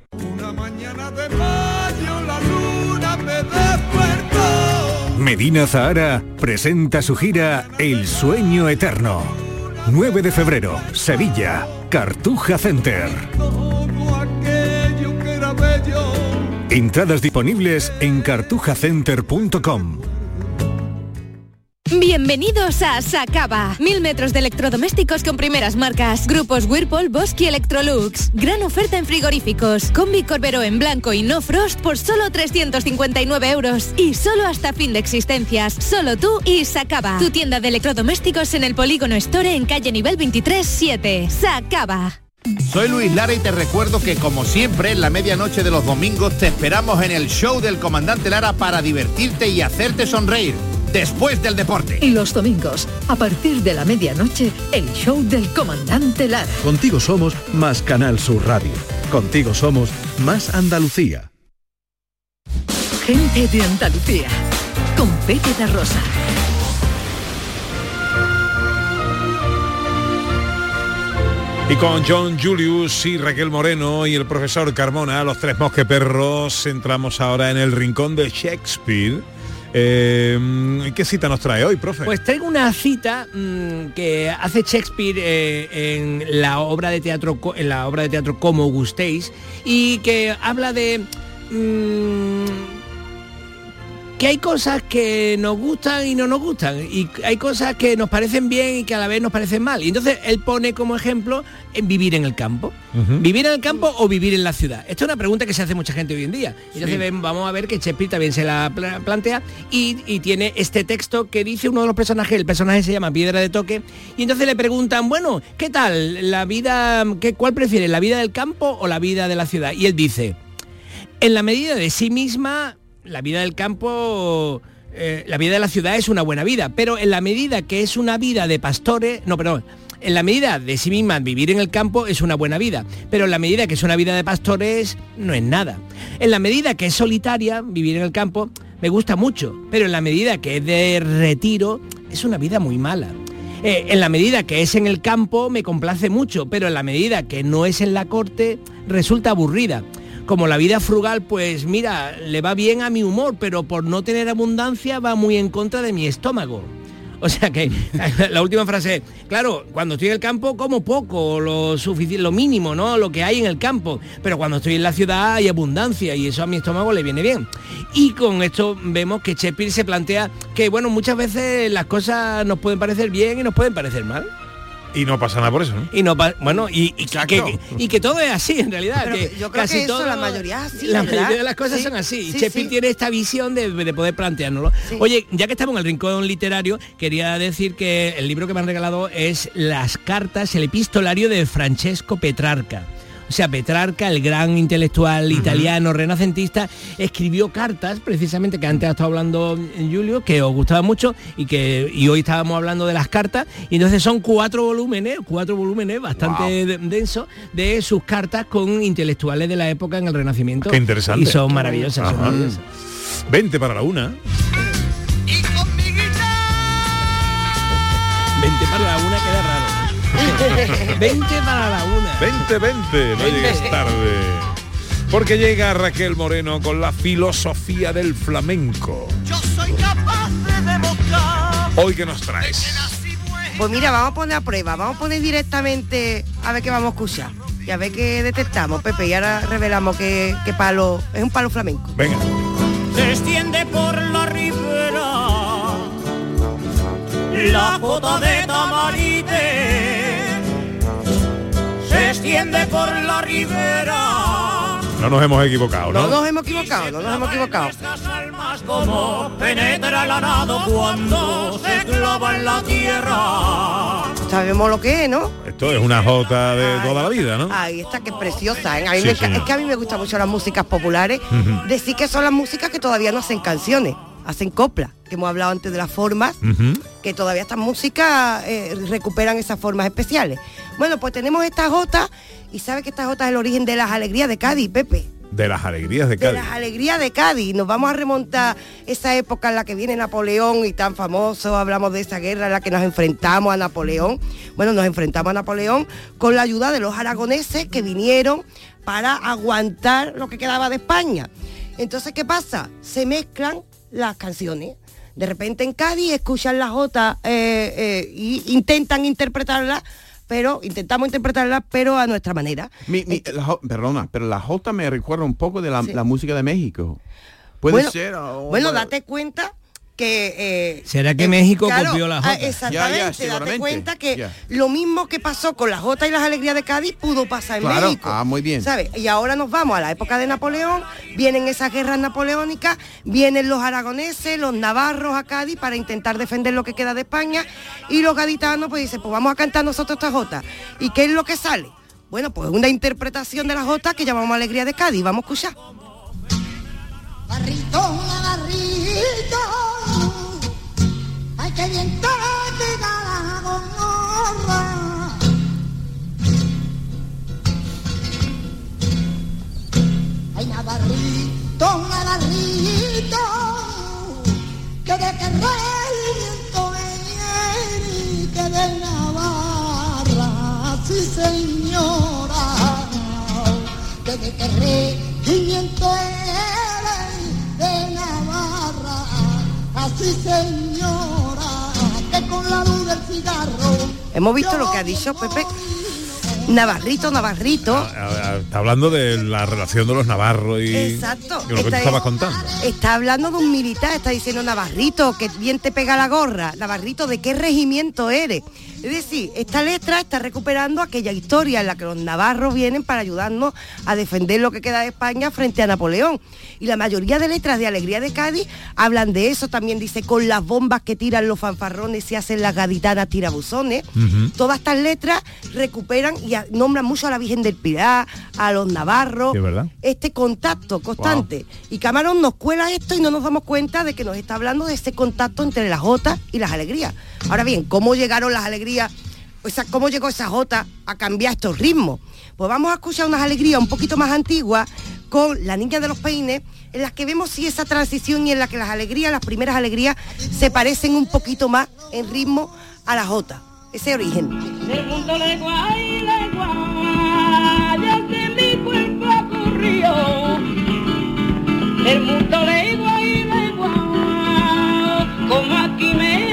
Medina Zahara presenta su gira El Sueño Eterno. 9 de febrero, Sevilla, Cartuja Center. Entradas disponibles en cartujacenter.com. Bienvenidos a Sacaba. Mil metros de electrodomésticos con primeras marcas. Grupos Whirlpool, Bosque y Electrolux. Gran oferta en frigoríficos. Combi Corbero en blanco y no frost por solo 359 euros. Y solo hasta fin de existencias. Solo tú y Sacaba. Tu tienda de electrodomésticos en el Polígono Store en calle nivel 23 7. Sacaba. Soy Luis Lara y te recuerdo que como siempre en la medianoche de los domingos te esperamos en el show del comandante Lara para divertirte y hacerte sonreír después del deporte. Y los domingos, a partir de la medianoche, el show del comandante Lara. Contigo somos más Canal Sur Radio. Contigo somos más Andalucía. Gente de Andalucía con Pepe da Rosa. Y con John Julius y Raquel Moreno y el profesor Carmona, los tres mosqueperros, entramos ahora en el rincón de Shakespeare. Eh, ¿Qué cita nos trae hoy, profe? Pues traigo una cita mm, que hace Shakespeare eh, en la obra de teatro en la obra de teatro Como gustéis y que habla de mm, que hay cosas que nos gustan y no nos gustan y hay cosas que nos parecen bien y que a la vez nos parecen mal. Y entonces él pone como ejemplo en vivir en el campo. ¿Vivir en el campo o vivir en la ciudad? Esta es una pregunta que se hace mucha gente hoy en día. Entonces Sí. vamos a ver que Shakespeare también se la pla- plantea y, y tiene este texto que dice uno de los personajes, el personaje se llama Piedra de Toque, y entonces le preguntan, bueno, ¿qué tal? ¿La vida, qué, cuál prefiere, la vida del campo o la vida de la ciudad? Y él dice, en la medida de sí misma, la vida del campo, eh, la vida de la ciudad es una buena vida, pero en la medida que es una vida de pastores, no, perdón, en la medida de sí misma vivir en el campo es una buena vida, pero en la medida que es una vida de pastores no es nada. En la medida que es solitaria, vivir en el campo, me gusta mucho, pero en la medida que es de retiro, es una vida muy mala. Eh, en la medida que es en el campo me complace mucho, pero en la medida que no es en la corte resulta aburrida. Como la vida frugal, pues mira, le va bien a mi humor, pero por no tener abundancia va muy en contra de mi estómago. O sea que la última frase, claro, cuando estoy en el campo como poco, lo suficiente, lo mínimo, ¿no? Lo que hay en el campo. Pero cuando estoy en la ciudad hay abundancia y eso a mi estómago le viene bien. Y con esto vemos que Shakespeare se plantea que, bueno, muchas veces las cosas nos pueden parecer bien y nos pueden parecer mal. Y no pasa nada por eso, ¿no? Y no bueno, y, y que, y que todo es así en realidad. Pero que yo creo casi que eso todo- la mayoría así, La ¿verdad? mayoría de las cosas Sí, son así. Y sí, sí. tiene esta visión de, de poder planteárnoslo. Oye, ya que estamos en el rincón literario, quería decir que el libro que me han regalado es Las cartas, el epistolario de Francesco Petrarca. O sea, Petrarca, el gran intelectual italiano renacentista, escribió cartas, precisamente que antes ha estado hablando Julio, que os gustaba mucho y que y hoy estábamos hablando de las cartas. Y entonces son cuatro volúmenes, cuatro volúmenes bastante de- densos de sus cartas con intelectuales de la época en el Renacimiento. Qué interesante. Y son maravillosas. son maravillosas. 20 para la una. 20 para la una. 20, 20, no 20. llegues tarde. Porque llega Raquel Moreno con la filosofía del flamenco. Yo soy capaz de demostrar Hoy que nos traes. Pues mira, vamos a poner a prueba, vamos a poner directamente a ver qué vamos a escuchar. Y a ver qué detectamos, Pepe. Y ahora revelamos qué, qué palo, es un palo flamenco. Venga. se extiende por la ribera la jota de Tamarite se extiende por la ribera No nos hemos equivocado, No ¿no? nos hemos equivocado, no nos hemos equivocado. almas como penetra el arado cuando se clava en la tierra Sabemos lo que es, ¿no? Esto es una jota de toda la vida, ¿no? Ahí está, que es preciosa. ¿eh? A mí Sí, me enca- señor. es que a mí me gustan mucho las músicas populares. Decir que son las músicas que todavía no hacen canciones, hacen coplas, que hemos hablado antes de las formas, que todavía estas músicas eh, recuperan esas formas especiales. Bueno, pues tenemos esta jota y sabe que esta jota es el origen de las alegrías de Cádiz, Pepe. De las alegrías de De Cádiz. las alegrías de Cádiz. Nos vamos a remontar esa época en la que viene Napoleón y tan famoso, hablamos de esa guerra en la que nos enfrentamos a Napoleón. Bueno, nos enfrentamos a Napoleón con la ayuda de los aragoneses que vinieron para aguantar lo que quedaba de España. Entonces, ¿qué pasa? Se mezclan las canciones. De repente en Cádiz escuchan la jota eh, eh, y intentan interpretarla, pero intentamos interpretarla, pero a nuestra manera. Mi- mi- la perdona, pero la jota me recuerda un poco de la, la música de México. Puede bueno, ser. o- bueno, date cuenta que... eh, ¿Será que eh, México claro, copió la ah, jota? Exactamente, Ya, ya, date cuenta que ya. lo mismo que pasó con la Jota y las alegrías de Cádiz pudo pasar en Claro, México. ah, muy bien. ¿sabes? Y ahora nos vamos a la época de Napoleón, vienen esas guerras napoleónicas, vienen los aragoneses, los navarros a Cádiz para intentar defender lo que queda de España y los gaditanos pues dicen, pues vamos a cantar nosotros esta Jota. ¿Y qué es lo que sale? Bueno, pues una interpretación de la Jota que llamamos Alegría de Cádiz. Vamos a escuchar. Barrito, barrito, ay que bien la gorra. Ay Navarrito, Navarrito, que de que reviento y que de Navarra, sí señora, que de que regimiento así señora, que con la luz del cigarro. Hemos visto lo que ha dicho Pepe. Navarrito, Navarrito. Ah, ah, Está hablando de la relación de los navarros y, Exacto. y lo que tú Está- estabas contando. Está hablando de un militar, está diciendo Navarrito, que bien te pega la gorra. Navarrito, ¿de qué regimiento eres? Es decir, esta letra está recuperando aquella historia en la que los navarros vienen para ayudarnos a defender lo que queda de España frente a Napoleón. Y la mayoría de letras de Alegría de Cádiz hablan de eso. También dice, con las bombas que tiran los fanfarrones se hacen las gaditanas tirabuzones. Todas estas letras recuperan y nombran mucho a la Virgen del Pilar, a los navarros, Sí, ¿verdad? este contacto constante. Y Camarón nos cuela esto y no nos damos cuenta de que nos está hablando de ese contacto entre las jotas y las alegrías. Ahora bien, ¿cómo llegaron las alegrías? O sea, ¿cómo llegó esa jota a cambiar estos ritmos? Pues vamos a escuchar unas alegrías un poquito más antiguas con La Niña de los Peines, en las que vemos sí esa transición y en la que las alegrías, las primeras alegrías, se parecen un poquito más en ritmo a la jota. ese origen. Del mundo legua y legua, ya que mi cuerpo. Del mundo legua y legua, como aquí me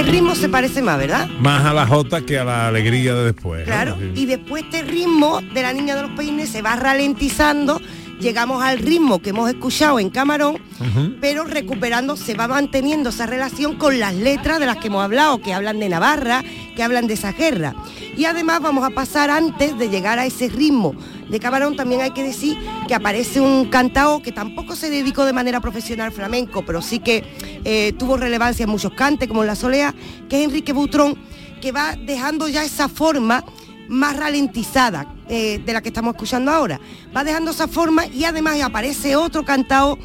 el ritmo se parece más, ¿verdad? Más a la jota que a la alegría de después. Claro, y después este ritmo de la niña de los peines se va ralentizando, llegamos al ritmo que hemos escuchado en Camarón, pero recuperando, se va manteniendo esa relación con las letras de las que hemos hablado, que hablan de Navarra, que hablan de esa guerra. Y además vamos a pasar antes de llegar a ese ritmo de Camarón, también hay que decir que aparece un cantao que tampoco se dedicó de manera profesional al flamenco, pero sí que eh, tuvo relevancia en muchos cantes, como en la Solea, que es Enrique Butrón, que va dejando ya esa forma más ralentizada eh, de la que estamos escuchando ahora. Va dejando esa forma y además aparece otro cantao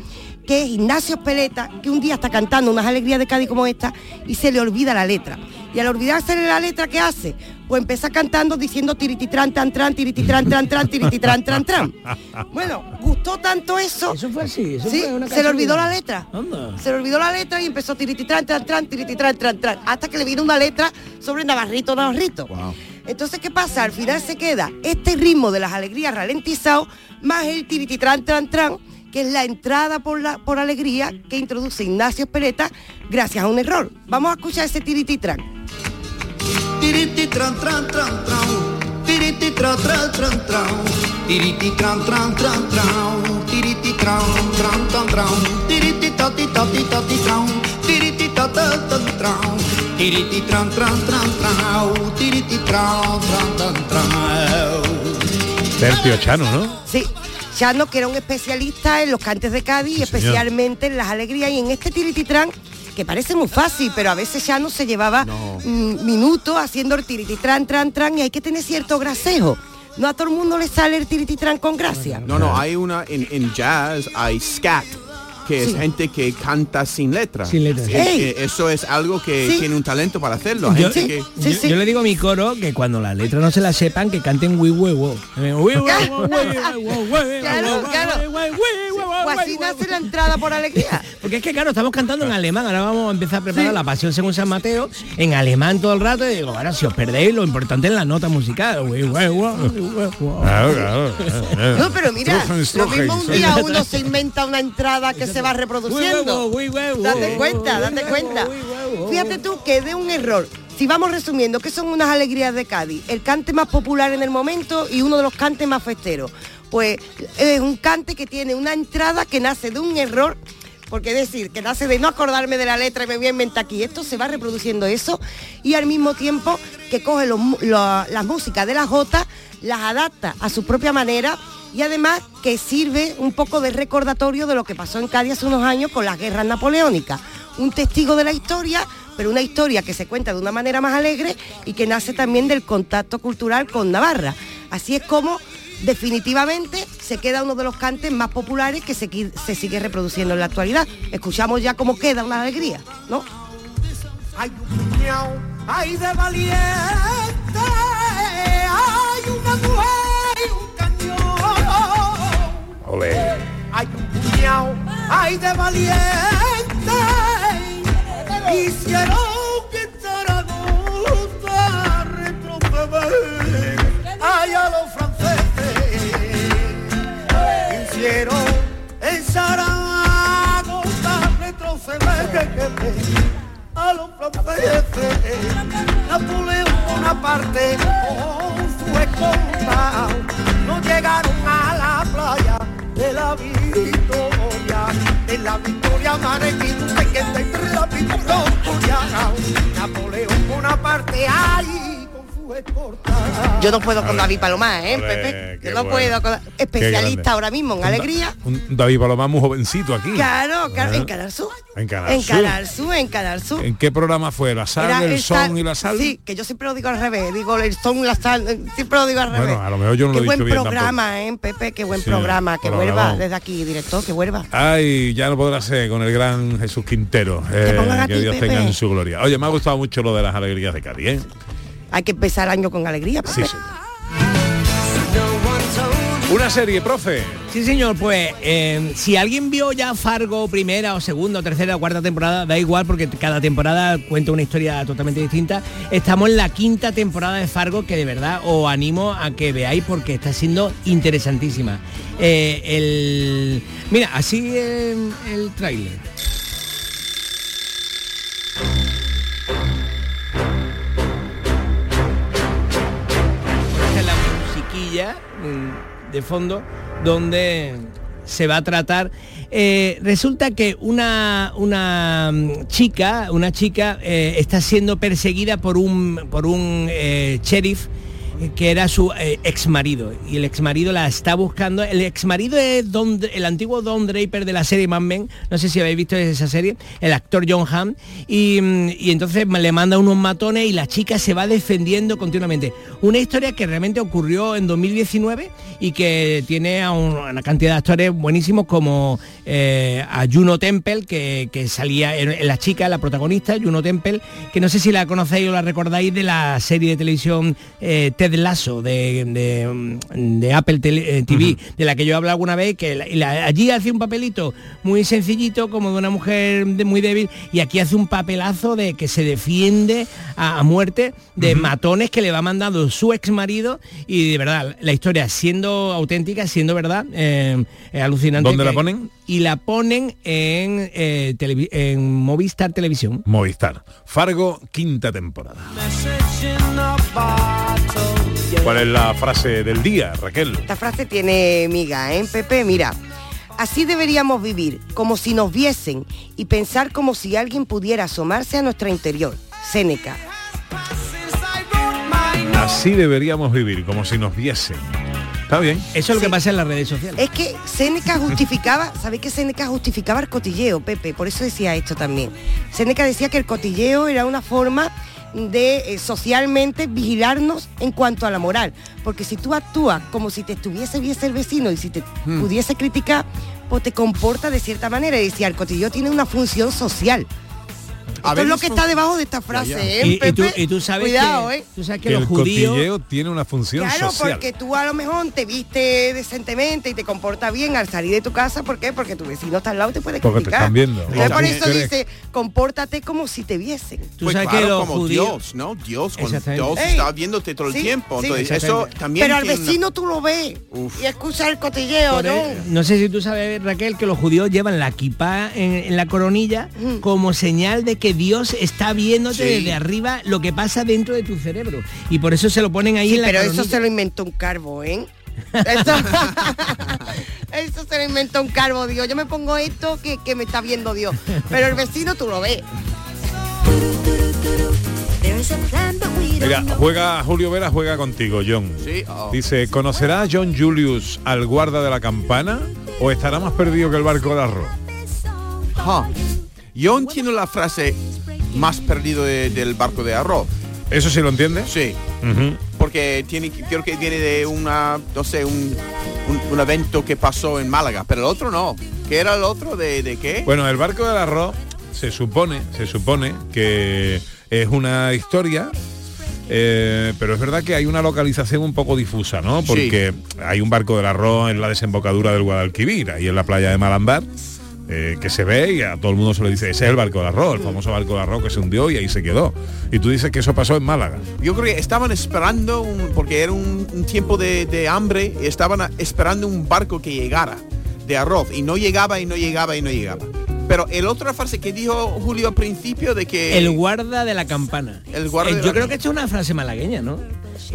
que es Ignacio Peleta, que un día está cantando unas alegrías de Cádiz como esta y se le olvida la letra. Y al olvidarse la letra, ¿qué hace? Pues empieza cantando diciendo tirititran, tan, tran, tirititran, tran, tran, tirititran, tran, tran. Bueno, gustó tanto eso. Eso fue así, eso sí, fue una se le olvidó la letra. Anda. Se le olvidó la letra y empezó tirititran, tran, tran, tirititran, tran, tran, hasta que le vino una letra sobre Navarrito, Navarrito. Entonces, ¿qué pasa? Al final se queda este ritmo de las alegrías ralentizado más el tirititran, tran, tran, que es la entrada por, la, por alegría que introduce Ignacio Espereta gracias a un error. Vamos a escuchar ese tirititran. Tiriti tran tran tran tran Tiriti tran tran tran tran Tercio Chano, ¿no? Sí, Chano, que era un especialista en los cantes de Cádiz, y señor. especialmente en las alegrías y en este tirititran, que parece muy fácil, pero a veces Chano se llevaba mm, minutos haciendo el tirititran, tran, tran, y hay que tener cierto grasejo. No a todo el mundo le sale el tirititran con gracia. No, no, hay una, en, en jazz hay scat, que es Sí. gente que canta sin letra. Sin letra. Eh, Ey. eh, eso es algo que Sí. tiene un talento para hacerlo. Yo, Gente que... yo- yo le digo a mi coro que cuando la letra no se la sepan, que canten wi huevo. Claro, claro. Pues así nace la entrada por alegría. Porque es que claro, estamos cantando en alemán, ahora vamos a empezar a preparar la pasión según San Mateo, en alemán todo el rato, y digo, ahora si os perdéis, lo importante es la nota musical. No, pero mira, lo mismo un día uno se inventa una entrada que se va reproduciendo. Date cuenta, date cuenta. Fíjate tú que de un error. Si vamos resumiendo, ¿qué son unas alegrías de Cádiz? El cante más popular en el momento y uno de los cantes más festeros. Pues es un cante que tiene una entrada que nace de un error, porque decir, que nace de no acordarme de la letra y me voy a inventar aquí. Esto se va reproduciendo eso y al mismo tiempo que coge las músicas de la Jota, las adapta a su propia manera y además que sirve un poco de recordatorio de lo que pasó en Cádiz hace unos años con las guerras napoleónicas. Un testigo de la historia, pero una historia que se cuenta de una manera más alegre y que nace también del contacto cultural con Navarra. Así es como definitivamente se queda uno de los cantes más populares que se, se sigue reproduciendo en la actualidad. Escuchamos ya cómo queda una alegría, ¿no? Hay un puñao, hay de valiente, hay una mujer y un cañón. Ole. Hay un puñao, hay de valiente, hicieron que Zaragoza retroceder. Ay, a los hicieron en Zaragoza retroceder a los franceses. Napoleón Bonaparte con su escolta no llegaron a la playa de la Victoria, de la Victoria Marequín, que entre la Victoria, Napoleón Bonaparte ahí. Yo no puedo con. David Palomar, ¿eh, Pepe? qué Yo no bueno. puedo con... Especialista ahora mismo en Un da- alegría. Un David Palomar muy jovencito aquí. Claro, claro, Ah. en Canal Sur. En Canal En Sur. Canal Sur, en Canal Sur. ¿En qué programa fue? ¿La sal, el, son sal- y la sal? Sí, que yo siempre lo digo al revés. Digo el son, la sal, eh, siempre lo digo al revés. Bueno, a lo mejor yo no qué lo he buen dicho bien programa, ¿eh, Pepe? Qué buen Sí, programa. Que vuelva desde aquí, director, que vuelva. Ay, ya no podrá ser con el gran Jesús Quintero. eh, que aquí, Dios Pepe. tenga en su gloria. Oye, me ha gustado mucho lo de las alegrías de Cádiz, ¿eh? Hay que empezar el año con alegría. Sí, señor. Una serie, profe. Sí, señor, pues eh, si alguien vio ya Fargo primera o segunda o tercera o cuarta temporada, da igual porque cada temporada cuenta una historia totalmente distinta. Estamos en la quinta temporada de Fargo que de verdad os animo a que veáis porque está siendo interesantísima. Eh, el, mira, así el, el tráiler. Mm, de fondo donde se va a tratar. Eh, resulta que una, una mm, chica, una chica eh, está siendo perseguida por un, por un eh, sheriff que era su ex marido y el ex marido la está buscando. El ex marido es Don- el antiguo Don Draper de la serie Mad Men. No sé si habéis visto esa serie el actor John Hamm. Y, mm, y entonces le manda unos matones y la chica se va defendiendo continuamente. Una historia que realmente ocurrió en 2019 y que tiene a un- una cantidad de actores buenísimos como eh, a Juno Temple que, que salía en la chica la protagonista Juno Temple que no sé si la conocéis o la recordáis de la serie de televisión eh, Ted Lasso de, de, de Apple Tele- eh, TV, de la que yo he hablado alguna vez, que la- y la- allí hace un papelito muy sencillito, como de una mujer de- muy débil, y aquí hace un papelazo de que se defiende a, a muerte de matones que le va mandando su ex marido, y de verdad, la historia siendo auténtica, siendo verdad, eh, es alucinante. ¿Dónde la ponen? Y la ponen en, eh, televi- en Movistar Televisión. Movistar. Fargo, quinta temporada. ¿Cuál es la frase del día, Raquel? Esta frase tiene miga, ¿eh, Pepe? Mira, así deberíamos vivir, como si nos viesen y pensar como si alguien pudiera asomarse a nuestro interior. Séneca. Así deberíamos vivir, como si nos viesen. Está bien. Eso es lo que pasa en las redes sociales. Es que Séneca justificaba, ¿sabéis que Séneca justificaba el cotilleo, Pepe? Por eso decía esto también. Séneca decía que el cotilleo era una forma de eh, socialmente vigilarnos en cuanto a la moral. Porque si tú actúas como si te estuviese viese el vecino y si te Hmm. pudiese criticar, pues te comporta de cierta manera. Y decía, el cotilleo tiene una función social. Esto es ver, lo que está debajo de esta frase. ¿eh, Y, y tú, Pepe? y tú sabes Cuidado, que, ¿eh? tú sabes que Que los el judíos cotilleo tiene una función Claro, social. porque tú a lo mejor te viste decentemente y te comportas bien al salir de tu casa. ¿Por qué? Porque tu vecino está al lado y te puede Porque te criticar. están viendo. Entonces, por eso ¿Crees? dice, compórtate como si te viesen. Tú Pues sabes claro, que los como judíos... Dios, ¿no? Dios, con. Dios Ey, está viéndote todo el sí, tiempo. sí. Entonces, eso también Pero al una- vecino tú lo ves Uf. y escuchas el cotilleo, ¿no? el- no sé si tú sabes, Raquel, que los judíos llevan la kipá en, en la coronilla como señal de que Dios está viéndote Sí. desde arriba lo que pasa dentro de tu cerebro. Y por eso se lo ponen ahí Sí, en la pero eso se lo inventó un carbo, ¿eh? Eso, eso se lo inventó un carbo, Dios. Yo me pongo esto que, que me está viendo Dios. Pero el vecino tú lo ves. Mira, juega Julio Vera, juega contigo, John. Sí, oh. Dice, ¿conocerá a John Julius al guarda de la campana o estará más perdido que el barco de arroz? Ja. Yo entiendo la frase más perdido de- del barco de arroz. ¿Eso sí lo entiendes? Sí. Porque tiene, creo que viene de una, no sé, un, un, un evento que pasó en Málaga, pero el otro no. ¿Qué era el otro? ¿De, de qué? Bueno, el barco del arroz se supone, se supone que es una historia, eh, pero es verdad que hay una localización un poco difusa, ¿no? Sí. Porque hay un barco del arroz en la desembocadura del Guadalquivir, ahí en la playa de Malambar, eh, que se ve y a todo el mundo se le dice, ese es el barco del arroz, el famoso barco del arroz que se hundió y ahí se quedó. Y tú dices que eso pasó en Málaga. Yo creo que estaban esperando, un- porque era un, un tiempo de, de hambre, y estaban esperando un barco que llegara de arroz y no llegaba y no llegaba y no llegaba. Pero el otra frase que dijo Julio al principio de que... El guarda de la campana. El guarda Eh, de yo la creo que esto es una frase malagueña, ¿no?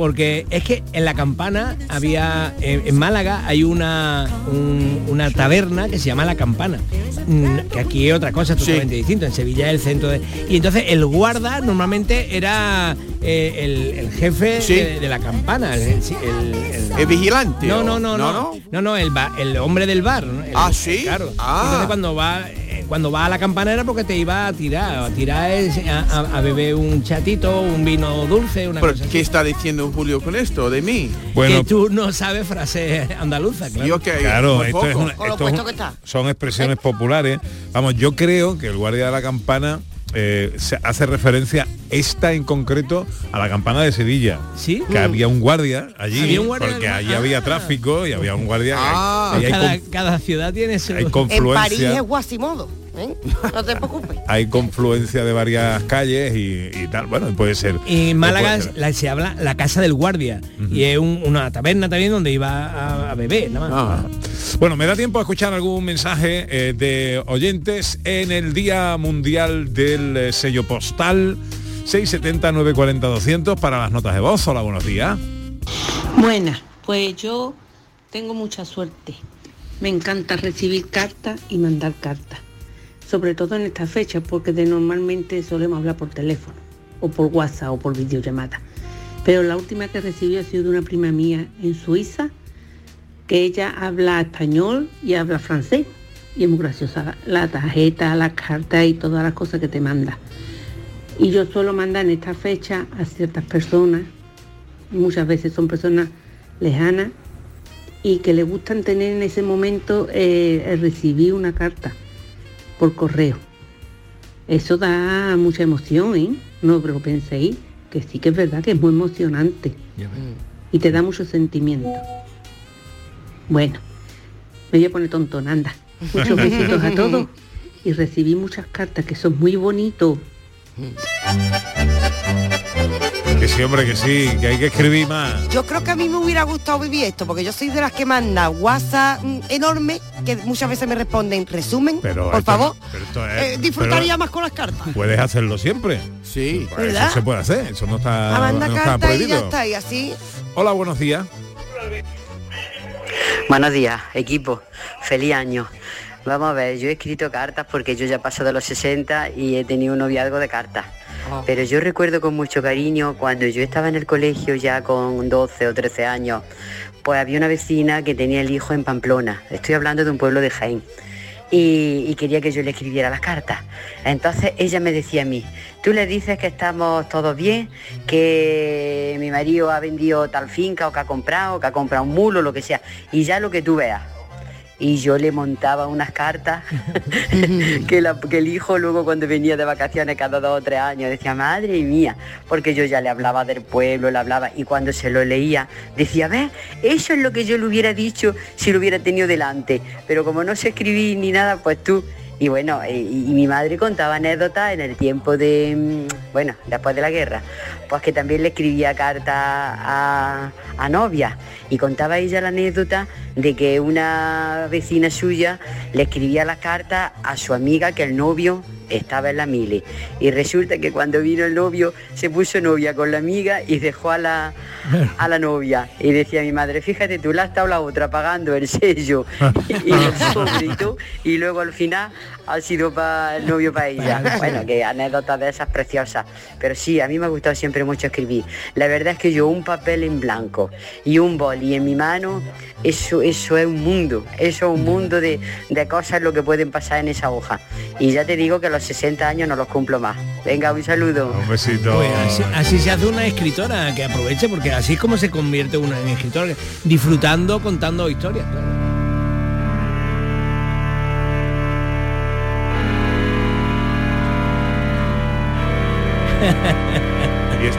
Porque es que en la campana había, en, en Málaga hay una, un- una taberna que se llama La Campana, mm, que aquí es otra cosa totalmente distinta, en Sevilla es el centro de... Y entonces el guarda normalmente era eh, el, el jefe Sí. de, de la campana, el, el- el- ¿El vigilante? no, no, no, no, no, no, no, el, ba- el hombre del bar. Ah, ¿sí? Claro. Ah. Entonces cuando va, eh, cuando va a la campana era porque te iba a tirar, a tirar es a, a- a beber un chatito, un vino dulce, una ¿Pero cosa así. ¿Qué está diciendo Julio con esto de mí? Bueno, que tú no sabes frase andaluza, claro. Yo que Claro, esto es una- Con lo esto es puesto un- que está. son expresiones populares. Vamos, yo creo que el guardia de la campana eh, se hace referencia esta en concreto a la campana de Sevilla. Sí. Que había un guardia allí, Había un guardia porque allí Ah. había tráfico y había un guardia. Ah, hay, cada, ciudad tiene su... hay En confluencia. París es Guasimodo. ¿Eh? No te preocupes. hay confluencia de varias calles y, y tal. Bueno, puede ser. Y en Málaga puede ser. la- se habla la casa del guardia y es un- una taberna también donde iba a, a beber nada más. Ah. Bueno, me da tiempo a escuchar algún mensaje eh, de oyentes en el Día Mundial del eh, Sello Postal 670-940-200 para las notas de voz. Hola, buenos días. Buenas, pues yo tengo mucha suerte. Me encanta recibir cartas y mandar cartas, sobre todo en estas fechas, porque de normalmente solemos hablar por teléfono, o por WhatsApp, o por videollamada. Pero la última que recibí ha sido de una prima mía en Suiza, que ella habla español y habla francés. Y es muy graciosa la tarjeta, las cartas y todas las cosas que te manda. Y yo suelo mandar en esta fecha a ciertas personas muchas veces son personas lejanas y que le gustan tener en ese momento eh, recibir una carta por correo. Eso da mucha emoción, ¿eh? No lo penséis, que sí que es verdad que es muy emocionante y te da mucho sentimiento. Bueno, me voy a poner tontonanda. Muchos besitos a todos y recibí muchas cartas que son muy bonitos. Que sí, hombre, que sí, que hay que escribir más. Yo creo que a mí me hubiera gustado vivir esto, porque yo soy de las que manda WhatsApp mm, enorme, que muchas veces me responden resumen, Pero por esto- favor. pero esto es- Eh, disfrutaría pero más con las cartas. Puedes hacerlo siempre. Sí. Pues ¿Verdad? eso se puede hacer, eso no está, a mandar no está cartas y ya prohibido. está, y así. Hola, buenos días. Buenos días, equipo. Feliz año. Vamos a ver, yo he escrito cartas porque yo ya paso de los 60 y he tenido un noviazgo de cartas. Pero yo recuerdo con mucho cariño cuando yo estaba en el colegio ya con 12 o 13 años, pues había una vecina que tenía el hijo en Pamplona. Estoy hablando de un pueblo de Jaén. Y, quería que yo le escribiera las cartas. Entonces ella me decía a mí, tú le dices que estamos todos bien, que mi marido ha vendido tal finca o que ha comprado, que ha comprado un mulo, lo que sea, y ya lo que tú veas. Y yo le montaba unas cartas que, la- que el hijo luego cuando venía de vacaciones cada dos o tres años decía, madre mía, porque yo ya le hablaba del pueblo, le hablaba, y cuando se lo leía decía, ves, eso es lo que yo le hubiera dicho si lo hubiera tenido delante, pero como no sé escribir ni nada, pues tú. Y bueno, y, y mi madre contaba anécdotas en el tiempo de, mm, bueno, después de la guerra, pues que también le escribía cartas a, a novias y contaba ella la anécdota de que una vecina suya le escribía las cartas a su amiga que el novio estaba en la mili. Y resulta que cuando vino el novio se puso novia con la amiga y dejó a la, a la novia. Y decía mi madre fíjate tú la has estado la otra pagando el sello y y y luego al final ha sido para el novio para ella. Bueno que anécdotas de esas preciosas. Pero sí a mí me ha gustado siempre mucho escribir. La verdad es que yo un papel en blanco y un boli en mi mano eso eso es un mundo eso es un mundo de, de cosas lo que pueden pasar en esa hoja y ya te digo que a los 60 años no los cumplo más venga un saludo Un besito. Pues así, así se hace una escritora que aproveche porque así es como se convierte una en escritora disfrutando contando historias claro.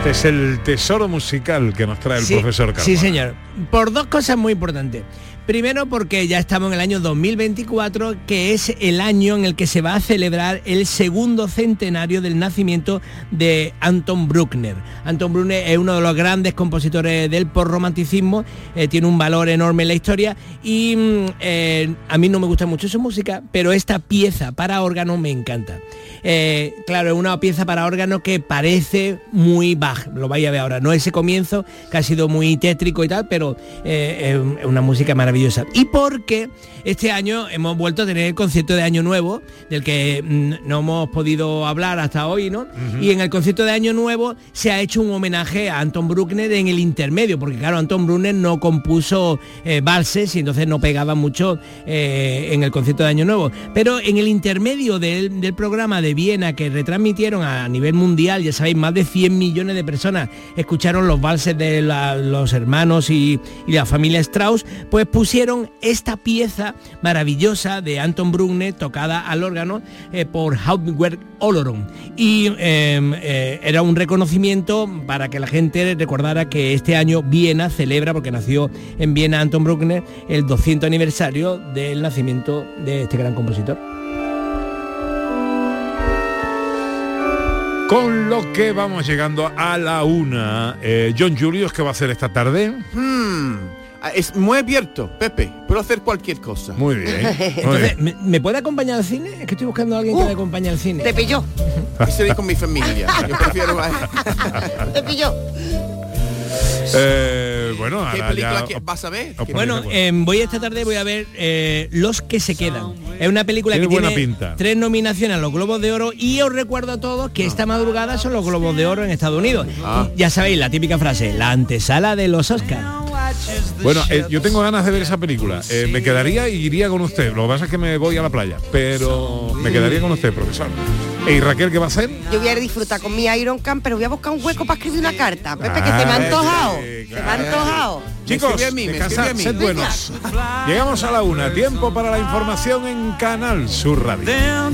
Este es el tesoro musical que nos trae el Sí, profesor Carmona. Sí, señor. Por dos cosas muy importantes. Primero porque ya estamos en el año 2024, que es el año en el que se va a celebrar el segundo centenario del nacimiento de Anton Bruckner. Anton Bruckner es uno de los grandes compositores del postromanticismo, eh, tiene un valor enorme en la historia y mm, eh, a mí no me gusta mucho su música, pero esta pieza para órgano me encanta. Eh, claro, es una pieza para órgano que parece muy Bach, lo vais a ver ahora, no ese comienzo que ha sido muy tétrico y tal, pero es una música maravillosa. Y porque este año hemos vuelto a tener el concierto de Año Nuevo, del que mm, no hemos podido hablar hasta hoy, ¿no? Y en el concierto de Año Nuevo se ha hecho un homenaje a Anton Bruckner en el intermedio, porque claro, Anton Bruckner no compuso eh, valses y entonces no pegaba mucho eh, en el concierto de Año Nuevo. Pero en el intermedio del, del programa de Viena que retransmitieron a nivel mundial, ya sabéis, más de 100 millones de personas escucharon los valses de la- los hermanos y, y la familia Strauss, pues pusieron esta pieza maravillosa de Anton Bruckner tocada al órgano eh, por Hauptwerk Oloron. Y em, eh, era un reconocimiento para que la gente recordara que este año Viena celebra, porque nació en Viena Anton Bruckner, el 200 aniversario del nacimiento de este gran compositor. Con lo que vamos llegando a la una. Eh, John Julius, ¿qué va a hacer esta tarde? Hmm, Es muy abierto, Pepe. Puedo hacer cualquier cosa. Muy bien. Entonces, ¿me, me puede acompañar al cine? Es que estoy buscando a alguien que me acompañe al cine. Te pilló. Estoy con mi familia. Yo prefiero... Te pilló. Eh, bueno, ¿Qué ahora película ya que- vas a ver? Bueno, eh, voy esta tarde voy a ver eh, Los que se quedan. Es una película Tiene que buena tiene pinta. tres nominaciones a los Globos de Oro y os recuerdo a todos que esta madrugada son los Globos de Oro en Estados Unidos. Ah. Ya sabéis la típica frase, la antesala de los Oscars. Bueno, eh, yo tengo ganas de ver esa película. Eh, me quedaría y iría con usted. Lo que pasa es que me voy a la playa, pero me quedaría con usted, profesor. ¿Y Raquel qué va a hacer? Yo voy a disfrutar con mi Iron Can, pero voy a buscar un hueco para escribir una carta. Pepe, que se me ha Ay, antojado. sí, Se me ha antojado. Chicos, a mí, me descansad, escribe a mí. sed buenos. Llegamos a la una. Tiempo para la información en Canal Sur Radio. Then